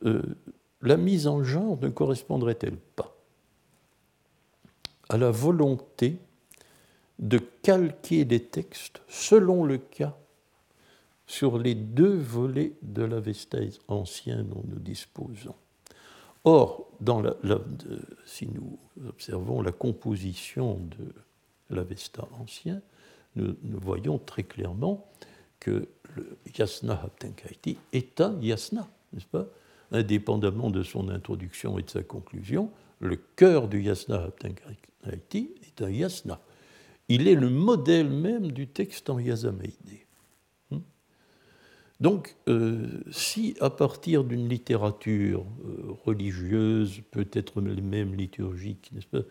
Euh, la mise en genre ne correspondrait-elle pas à la volonté de calquer des textes selon le cas sur les deux volets de l'Avestaise ancien dont nous disposons? Or, si nous observons la composition de l'Avesta ancien, nous, voyons très clairement que le Yasna Haptenkaiti est un Yasna, n'est-ce pas? Indépendamment de son introduction et de sa conclusion, le cœur du Yasna Haptenkaiti est un Yasna. Il est le modèle même du texte en Yazamaïdé. Donc, euh, si à partir d'une littérature euh, religieuse, peut-être même liturgique, n'est-ce pas,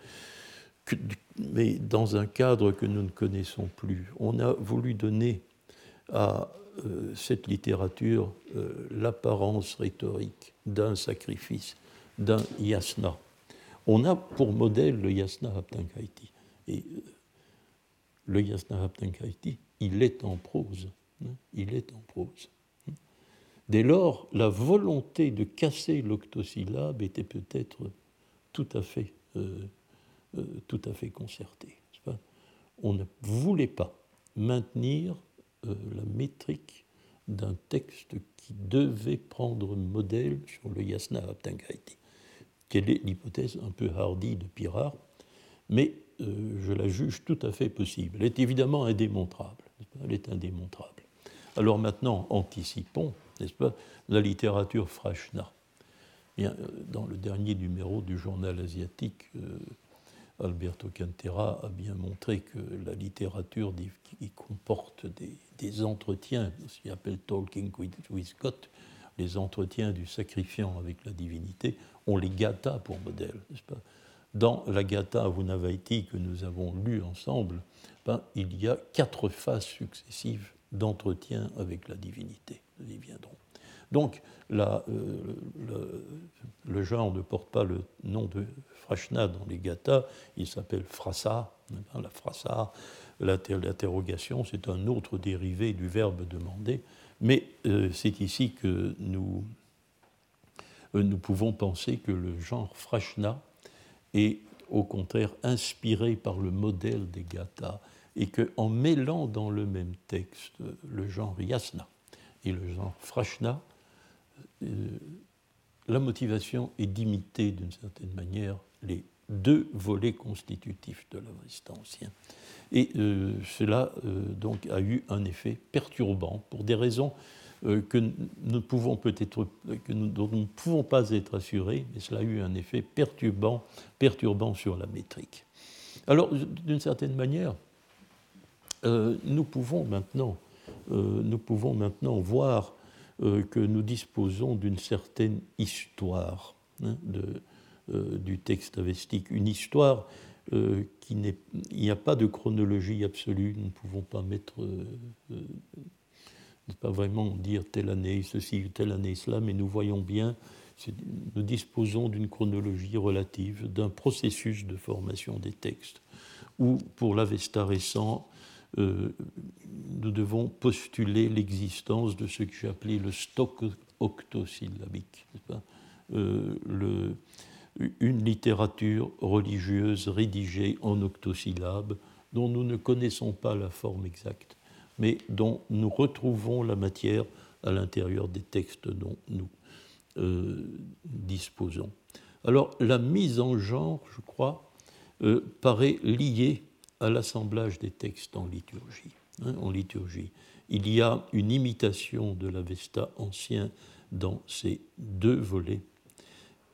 mais dans un cadre que nous ne connaissons plus, on a voulu donner à euh, cette littérature l'apparence rhétorique d'un sacrifice, d'un yasna. On a pour modèle le yasna haptankaiti. Et le yasna haptankaiti, il est en prose. Hein, il est en prose. Dès lors, la volonté de casser l'octosyllabe était peut-être tout à fait, euh, euh, tout à fait concertée. On ne voulait pas maintenir euh, la métrique d'un texte qui devait prendre modèle sur le Yasna Abtangaiti. Quelle est l'hypothèse un peu hardie de Pirard, mais je la juge tout à fait possible. Elle est évidemment indémontrable. Elle est indémontrable. Alors maintenant, anticipons n'est-ce pas, la littérature Frashna. Bien, euh, dans le dernier numéro du journal asiatique, euh, Alberto Cantera a bien montré que la littérature qui comporte des, entretiens, ce qu'il appelle Talking with, God, les entretiens du sacrifiant avec la divinité, ont les gathas pour modèle, pas? Dans la gatha Vunavaiti que nous avons lu ensemble, ben, il y a quatre phases successives d'entretien avec la divinité nous y viendrons. Donc, euh, le, genre ne porte pas le nom de Frashna dans les Gathas, il s'appelle Frasa, hein, la Frasa. L'interrogation, c'est un autre dérivé du verbe demander, mais euh, c'est ici que nous, euh, nous pouvons penser que le genre Frashna est au contraire inspiré par le modèle des Gathas et qu'en mêlant dans le même texte le genre Yasna et le genre Frashna, la motivation est d'imiter d'une certaine manière les deux volets constitutifs de l'Avesta ancien. Et euh, cela euh, donc a eu un effet perturbant pour des raisons que nous pouvons peut-être que nous, dont nous ne pouvons pas être assurés, mais cela a eu un effet perturbant, perturbant sur la métrique. Alors, d'une certaine manière, nous pouvons maintenant euh, nous pouvons maintenant voir euh, que nous disposons d'une certaine histoire hein, euh, du texte avestique, une histoire qui n'est, il n'y a pas de chronologie absolue, nous ne pouvons pas mettre, ne pas vraiment dire telle année ceci, telle année cela, mais nous voyons bien, nous disposons d'une chronologie relative, d'un processus de formation des textes ou pour l'Avesta récent, euh, nous devons postuler l'existence de ce que j'ai appelé le stock octosyllabique, euh, une littérature religieuse rédigée en octosyllabes dont nous ne connaissons pas la forme exacte, mais dont nous retrouvons la matière à l'intérieur des textes dont nous euh, disposons. Alors la mise en genre, je crois, paraît liée à l'assemblage des textes en liturgie. Hein, en liturgie. Il y a une imitation de l'Avesta ancien dans ces deux volets.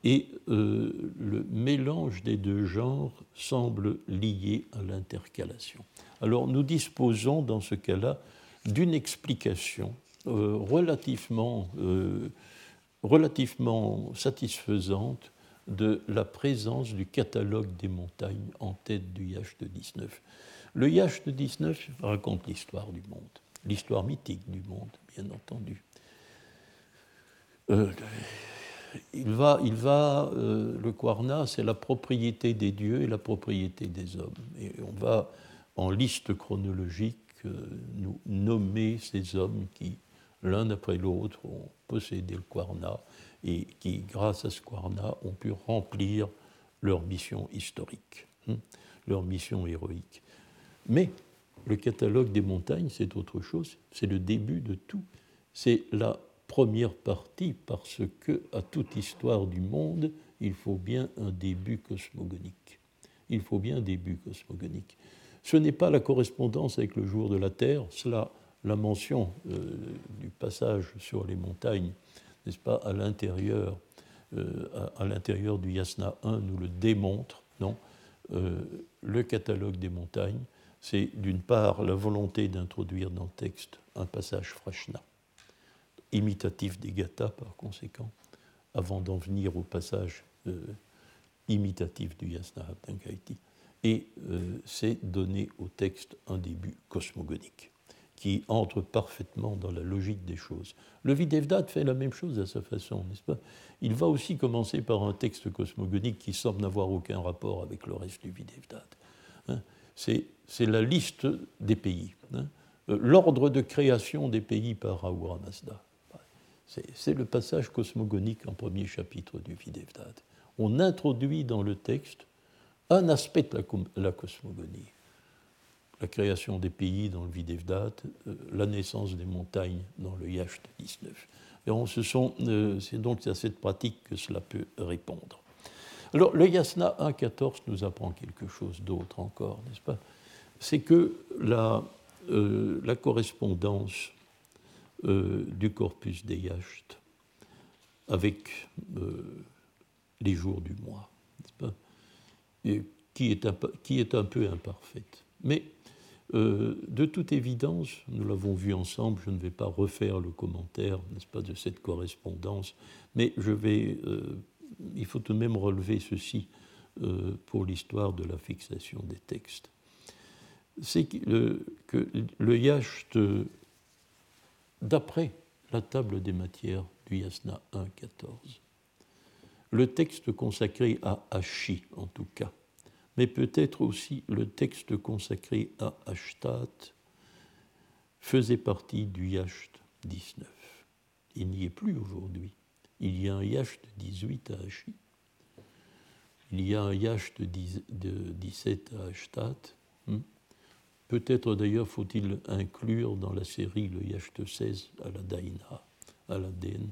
Et euh, le mélange des deux genres semble lié à l'intercalation. Alors nous disposons dans ce cas-là d'une explication euh, relativement, euh, relativement satisfaisante de la présence du catalogue des montagnes en tête du Yacht de 19. Le Yacht de 19 raconte l'histoire du monde, l'histoire mythique du monde, bien entendu. Euh, il va, il va le Quarna, c'est la propriété des dieux et la propriété des hommes. Et on va, en liste chronologique, nous nommer ces hommes qui l'un après l'autre, ont possédé le Quarna et qui, grâce à ce Quarna, ont pu remplir leur mission historique, hein, leur mission héroïque. Mais le catalogue des montagnes, c'est autre chose, c'est le début de tout. C'est la première partie parce que, à toute histoire du monde, il faut bien un début cosmogonique. Il faut bien un début cosmogonique. Ce n'est pas la correspondance avec le jour de la Terre, cela la mention euh, du passage sur les montagnes, n'est-ce pas, à l'intérieur, euh, du Yasna 1 nous le démontre, non euh, Le catalogue des montagnes, c'est d'une part la volonté d'introduire dans le texte un passage frashna, imitatif des gathas par conséquent, avant d'en venir au passage imitatif du Yasna Abdankaiti. Et c'est donner au texte un début cosmogonique qui entre parfaitement dans la logique des choses. Le Videvdat fait la même chose à sa façon, n'est-ce pas? Il va aussi commencer par un texte cosmogonique qui semble n'avoir aucun rapport avec le reste du Videvdat. Hein c'est la liste des pays, hein euh, l'ordre de création des pays par Ahura Mazda. C'est le passage cosmogonique en premier chapitre du Videvdat. On introduit dans le texte un aspect de la cosmogonie la création des pays dans le Videvdat, euh, la naissance des montagnes dans le Yacht 19. Euh, c'est donc à cette pratique que cela peut répondre. Alors, le Yasna 1.14 nous apprend quelque chose d'autre encore, n'est-ce pas? C'est que la, euh, la correspondance du corpus des Yachts avec les jours du mois, n'est-ce pas? Qui est, un, qui est un peu imparfaite. Mais euh, de toute évidence, nous l'avons vu ensemble, je ne vais pas refaire le commentaire, n'est-ce pas, de cette correspondance, mais euh, il faut tout de même relever ceci euh, pour l'histoire de la fixation des textes. C'est que, que le yacht, d'après la table des matières du Yasna 1.14, le texte consacré à Hachi, en tout cas, mais peut-être aussi le texte consacré à Ashtat faisait partie du Yacht 19. Il n'y est plus aujourd'hui. Il y a un Yacht 18 à Ashi. Il y a un Yacht de 17 à Ashtat. Hmm. Peut-être d'ailleurs faut-il inclure dans la série le Yacht 16 à la Daina, à la Den.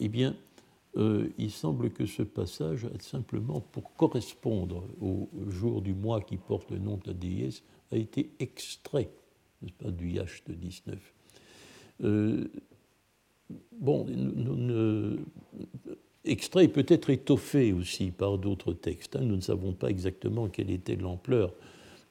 eh bien, euh, il semble que ce passage, simplement pour correspondre au jour du mois qui porte le nom de la déesse, a été extrait, du Yacht 19. Euh, bon, extrait peut être étoffé aussi par d'autres textes. Hein. Nous ne savons pas exactement quelle était l'ampleur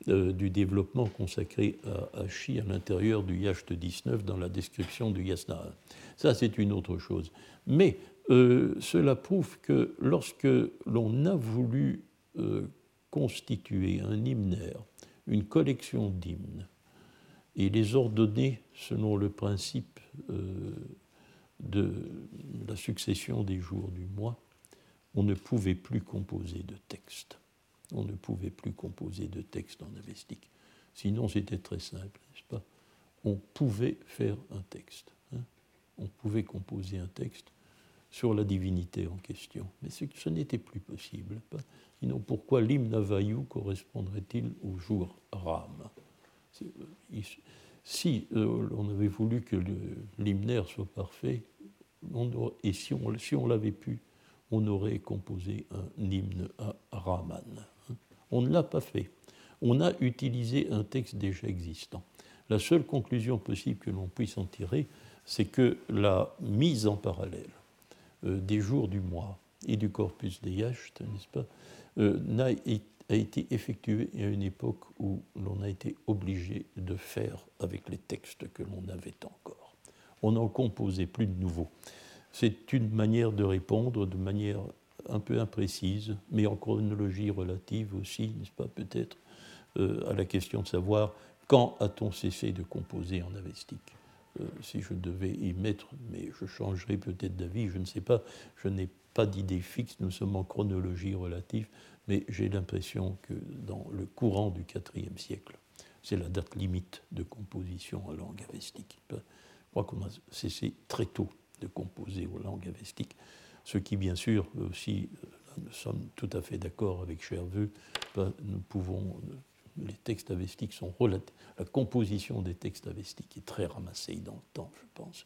euh, du développement consacré à, à Chi à l'intérieur du Yacht 19 dans la description du Yasna. Ça, c'est une autre chose. Mais euh, cela prouve que lorsque l'on a voulu euh, constituer un hymnaire, une collection d'hymnes, et les ordonner selon le principe euh, de la succession des jours du mois, on ne pouvait plus composer de texte. On ne pouvait plus composer de texte en avestique. Sinon, c'était très simple, n'est-ce pas? On pouvait faire un texte. Hein. on pouvait composer un texte sur la divinité en question. Mais ce, n'était plus possible. Sinon, pourquoi l'hymne à correspondrait-il au jour Ram euh, Si euh, on avait voulu que l'hymnaire soit parfait, et si on, l'avait pu, on aurait composé un hymne à Raman. On ne l'a pas fait. On a utilisé un texte déjà existant. La seule conclusion possible que l'on puisse en tirer, c'est que la mise en parallèle des jours du mois et du corpus des Yachts, n'est-ce pas, euh, a, été effectuée à une époque où l'on a été obligé de faire avec les textes que l'on avait encore. On n'en composait plus de nouveaux. C'est une manière de répondre de manière un peu imprécise, mais en chronologie relative aussi, n'est-ce pas, peut-être, euh, à la question de savoir quand a-t-on cessé de composer en avestique euh, Si je devais y mettre, mais je changerai peut-être d'avis, je ne sais pas, je n'ai pas d'idée fixe, nous sommes en chronologie relative, mais j'ai l'impression que dans le courant du IVe siècle, c'est la date limite de composition en langue avestique. Je crois qu'on a cessé très tôt de composer aux langues avestiques, ce qui, bien sûr, aussi, euh, nous sommes tout à fait d'accord avec Cherveux, ben, nous pouvons, les textes avestiques sont relatifs, la composition des textes avestiques est très ramassée dans le temps, je pense,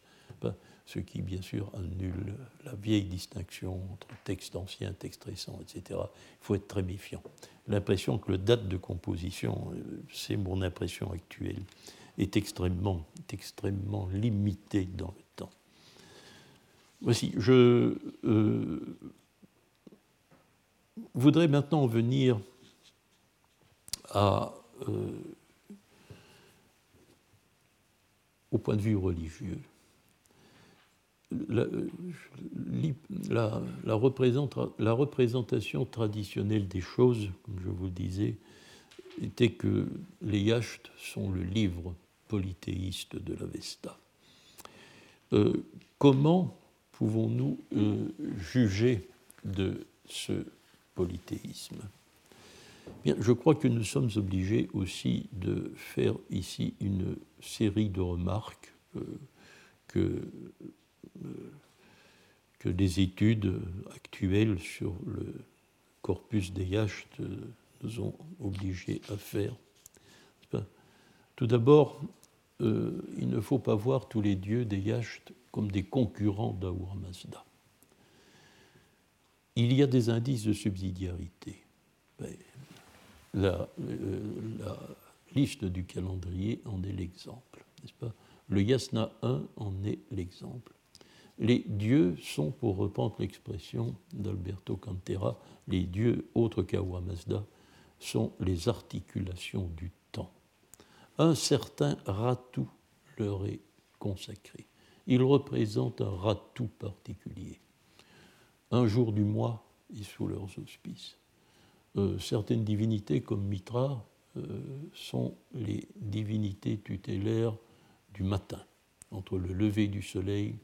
ce qui, bien sûr, annule la vieille distinction entre texte ancien, texte récent, etc. Il faut être très méfiant. L'impression que le date de composition, euh, c'est mon impression actuelle, est extrêmement, extrêmement limitée dans le temps. Voici, je euh, voudrais maintenant venir euh, au point de vue religieux. La, la, la, représentation traditionnelle des choses, comme je vous le disais, était que les yachts sont le livre polythéiste de l'Avesta. Euh, comment pouvons-nous euh, juger de ce polythéisme? Bien, Je crois que nous sommes obligés aussi de faire ici une série de remarques euh, que, euh, que les études actuelles sur le corpus des yachts nous ont obligés à faire. Tout d'abord, il ne faut pas voir tous les dieux des yachts comme des concurrents d'Ahura Mazda. Il y a des indices de subsidiarité. La, euh, la, liste du calendrier en est l'exemple, n'est-ce pas? Le Yasna 1 en est l'exemple. Les dieux sont, pour reprendre l'expression d'Alberto Cantera, les dieux autres qu'Ahura Mazda sont les articulations du temps. Un certain ratou leur est consacré il représente un ratou particulier. Un jour du mois est sous leurs auspices. Euh, certaines divinités comme Mitra euh, sont les divinités tutélaires du matin, entre le lever du soleil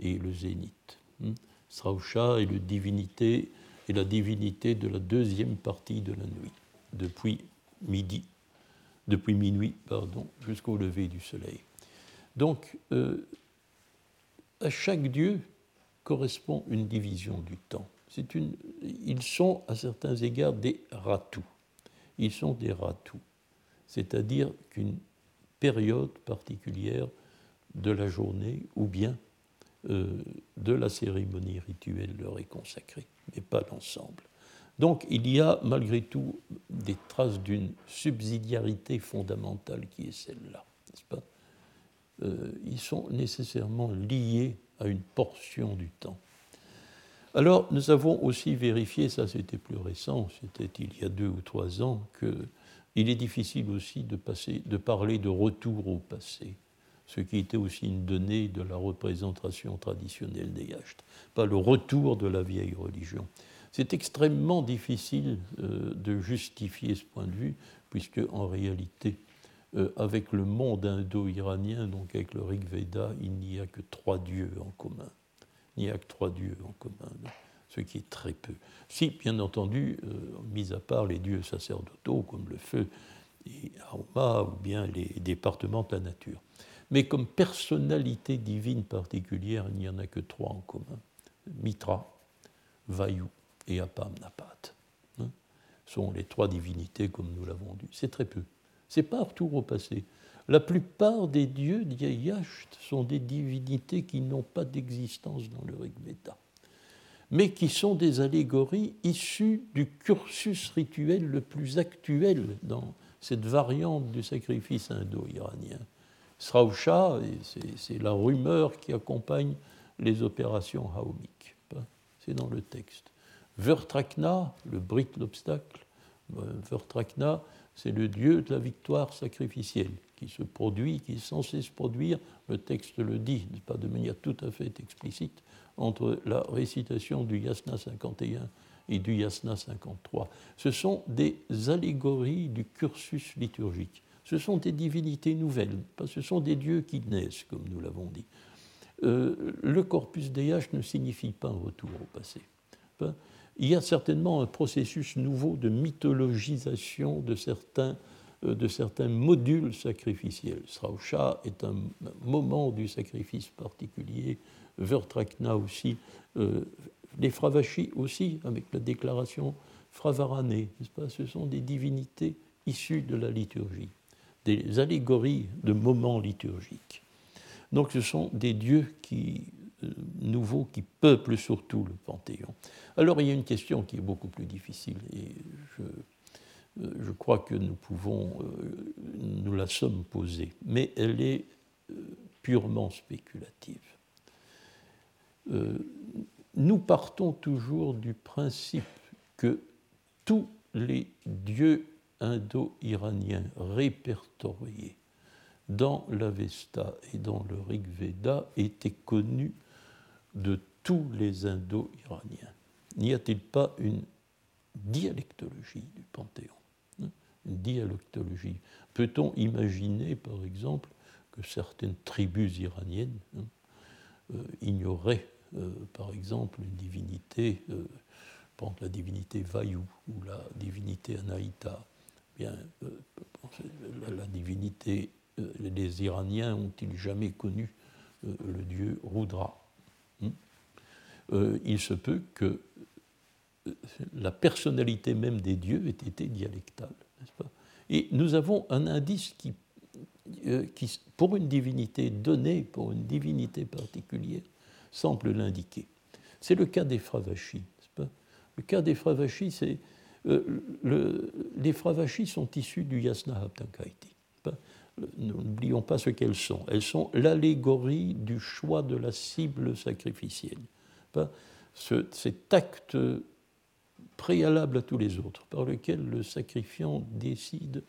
et le zénith. Hmm? Srausha est, le divinité, la divinité de la deuxième partie de la nuit, depuis midi, depuis minuit, jusqu'au lever du soleil. Donc, euh, à chaque dieu correspond une division du temps. Ils sont à certains égards des ratous. Ils sont des ratous, c'est-à-dire qu'une période particulière de la journée ou bien euh, de la cérémonie rituelle leur est consacrée, mais pas l'ensemble. Donc il y a malgré tout des traces d'une subsidiarité fondamentale qui est celle-là, n'est-ce pas? Euh, ils sont nécessairement liés à une portion du temps. Alors, nous avons aussi vérifié, ça c'était plus récent, c'était il y a deux ou trois ans, qu'il est difficile aussi de, parler de retour au passé, ce qui était aussi une donnée de la représentation traditionnelle des yachts, pas le retour de la vieille religion. C'est extrêmement difficile euh, de justifier ce point de vue, puisque en réalité, euh, avec le monde indo-iranien, donc avec le Rig Veda, il n'y a que trois dieux en commun. Il n'y a que trois dieux en commun. ce qui est très peu. Si, bien entendu, mis à part les dieux sacerdotaux comme le feu et Aoma ou bien les départements de la nature. Mais comme personnalité divine particulière, il n'y en a que trois en commun Mitra, Vayu et Apamnapat. Hein, sont les trois divinités comme nous l'avons dit. C'est très peu. C'est pas retour au passé. La plupart des dieux d'Yayash sont des divinités qui n'ont pas d'existence dans le Rig mais qui sont des allégories issues du cursus rituel le plus actuel dans cette variante du sacrifice indo-iranien. Srausha, c'est la rumeur qui accompagne les opérations haomiques. C'est dans le texte. Vertrakna, le Brit l'obstacle, euh, Vertrakna, c'est le dieu de la victoire sacrificielle qui se produit, qui est censé se produire, le texte le dit, pas de manière tout à fait explicite, entre la récitation du Yasna 51 et du Yasna 53. Ce sont des allégories du cursus liturgique. Ce sont des divinités nouvelles, ce sont des dieux qui naissent, comme nous l'avons dit. Euh, le corpus H ne signifie pas un retour au passé. Il y a certainement un processus nouveau de mythologisation de certains, euh, de certains modules sacrificiels. Srausha est un moment du sacrifice particulier, Vertrakna aussi, euh, les Fravashi aussi, avec la déclaration Fravaranée, pas? Ce sont des divinités issues de la liturgie, des allégories de moments liturgiques. Donc ce sont des dieux qui, euh, nouveaux qui peuplent surtout le Panthéon. Alors il y a une question qui est beaucoup plus difficile et je, euh, je crois que nous pouvons, nous la sommes posée, mais elle est purement spéculative nous partons toujours du principe que tous les dieux indo-iraniens répertoriés dans l'Avesta et dans le Rig Veda étaient connus de tous les indo-iraniens. N'y a-t-il pas une dialectologie du Panthéon hein, Une dialectologie? Peut-on imaginer, par exemple, que certaines tribus iraniennes hein, euh, ignoraient euh, par exemple, une divinité, euh, la divinité Vayu ou la divinité Anaïta? Bien, euh, la, divinité, les Iraniens ont-ils jamais connu le dieu Rudra? Il se peut que la personnalité même des dieux ait été dialectale, pas? Et nous avons un indice qui, qui, pour une divinité donnée, pour une divinité particulière, semble l'indiquer. C'est le cas des Fravachis. Le cas des Fravachis, c'est. Euh, les Fravachis sont issus du Yasna Haptankaiti. N'oublions pas ce qu'elles sont. Elles sont l'allégorie du choix de la cible sacrificielle. Ce, cet acte préalable à tous les autres, par lequel le sacrifiant décide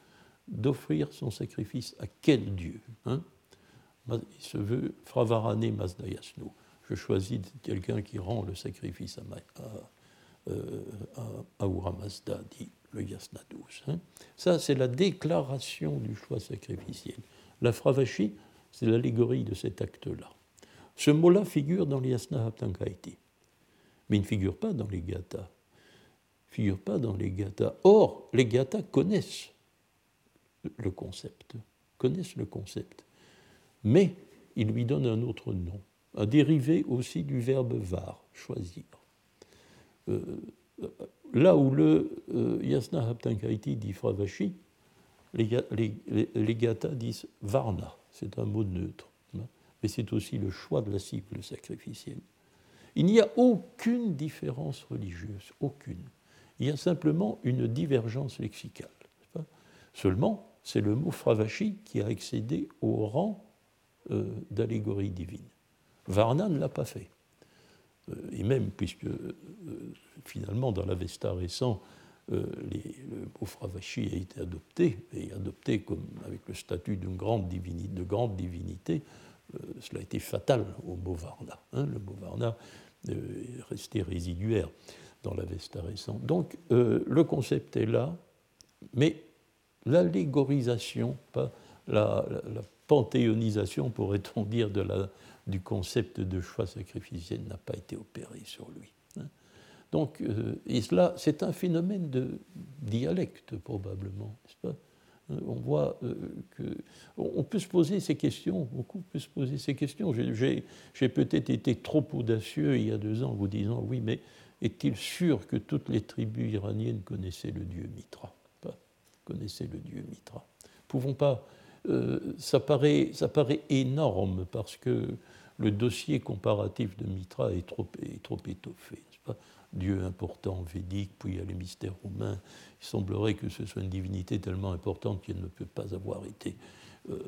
d'offrir son sacrifice à quel Dieu hein? Il se veut Fravarane Mazdayasno je choisis quelqu'un qui rend le sacrifice à, à, euh, Mazda, dit le Yasna 12. Hein? Ça, c'est la déclaration du choix sacrificiel. La Fravashi, c'est l'allégorie de cet acte-là. Ce mot-là figure dans le Yasna Haptankaiti, mais il ne figure pas dans les Gathas. figure pas dans les. Or, les Gathas connaissent le concept, connaissent le concept, mais ils lui donnent un autre nom un dérivé aussi du verbe var, choisir. Euh, là où le euh, Yasna Haptankaiti dit Fravashi, les, les, disent Varna, c'est un mot neutre, mais c'est aussi le choix de la cible sacrificielle. Il n'y a aucune différence religieuse, aucune. Il y a simplement une divergence lexicale. Seulement, c'est le mot Fravashi qui a excédé au rang euh, d'allégorie divine. Varna ne l'a pas fait. Euh, et même, puisque euh, finalement, dans l'Avesta récent, euh, le mot Fravashi a été adopté, et adopté comme avec le statut d'une de grande divinité, cela a été fatal au mot Varna. Hein. le mot Varna est resté résiduaire dans l'Avesta récent. Donc le concept est là, mais l'allégorisation, pas la, la panthéonisation, pourrait-on dire, la, du concept de choix sacrificiel n'a pas été opéré sur lui. Hein. Donc, et cela, c'est un phénomène de dialecte probablement, n'est-ce pas? On voit que on peut se poser ces questions, beaucoup peuvent se poser ces questions. J'ai peut-être été trop audacieux il y a deux ans en vous disant oui, mais est-il sûr que toutes les tribus iraniennes connaissaient le dieu Mitra? Connaissaient le dieu Mitra. Pouvons pas. Euh, ça, paraît, ça paraît énorme parce que le dossier comparatif de Mitra est trop, est trop étoffé. Dieu important védique, puis il y a les mystères romains. Il semblerait que ce soit une divinité tellement importante qu'elle ne peut pas avoir été, euh,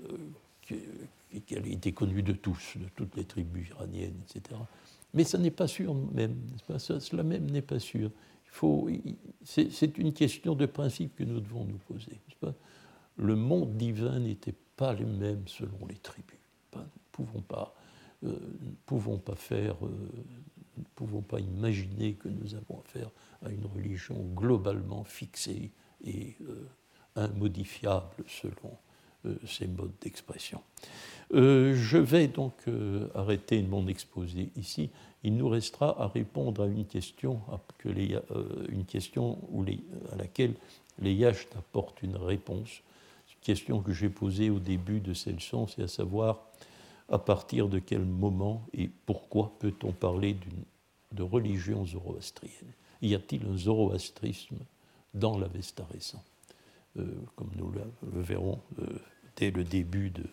qu'elle ait été connue de tous, de toutes les tribus iraniennes, etc. Mais ça n'est pas sûr même, pas? Cela même n'est pas sûr. c'est, une question de principe que nous devons nous poser. Le monde divin n'était pas le même selon les tribus. nous ne pouvons pas, euh, pouvons pas faire, euh, ne pouvons pas imaginer que nous avons affaire à une religion globalement fixée et euh, immodifiable selon ces modes d'expression. je vais donc arrêter mon exposé ici. Il nous restera à répondre à une question, à, une laquelle les Yachts apportent une réponse question que j'ai posée au début de cette leçon, c'est à savoir à partir de quel moment et pourquoi peut-on parler de religion zoroastrienne? Y a-t-il un zoroastrisme dans l'Avesta récent euh, Comme nous le, verrons euh, dès le début de,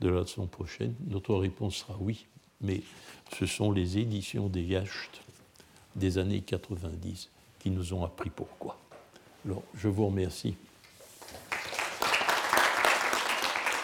de la leçon prochaine, notre réponse sera oui, mais ce sont les éditions des Yacht des années 90 qui nous ont appris pourquoi. Alors, je vous remercie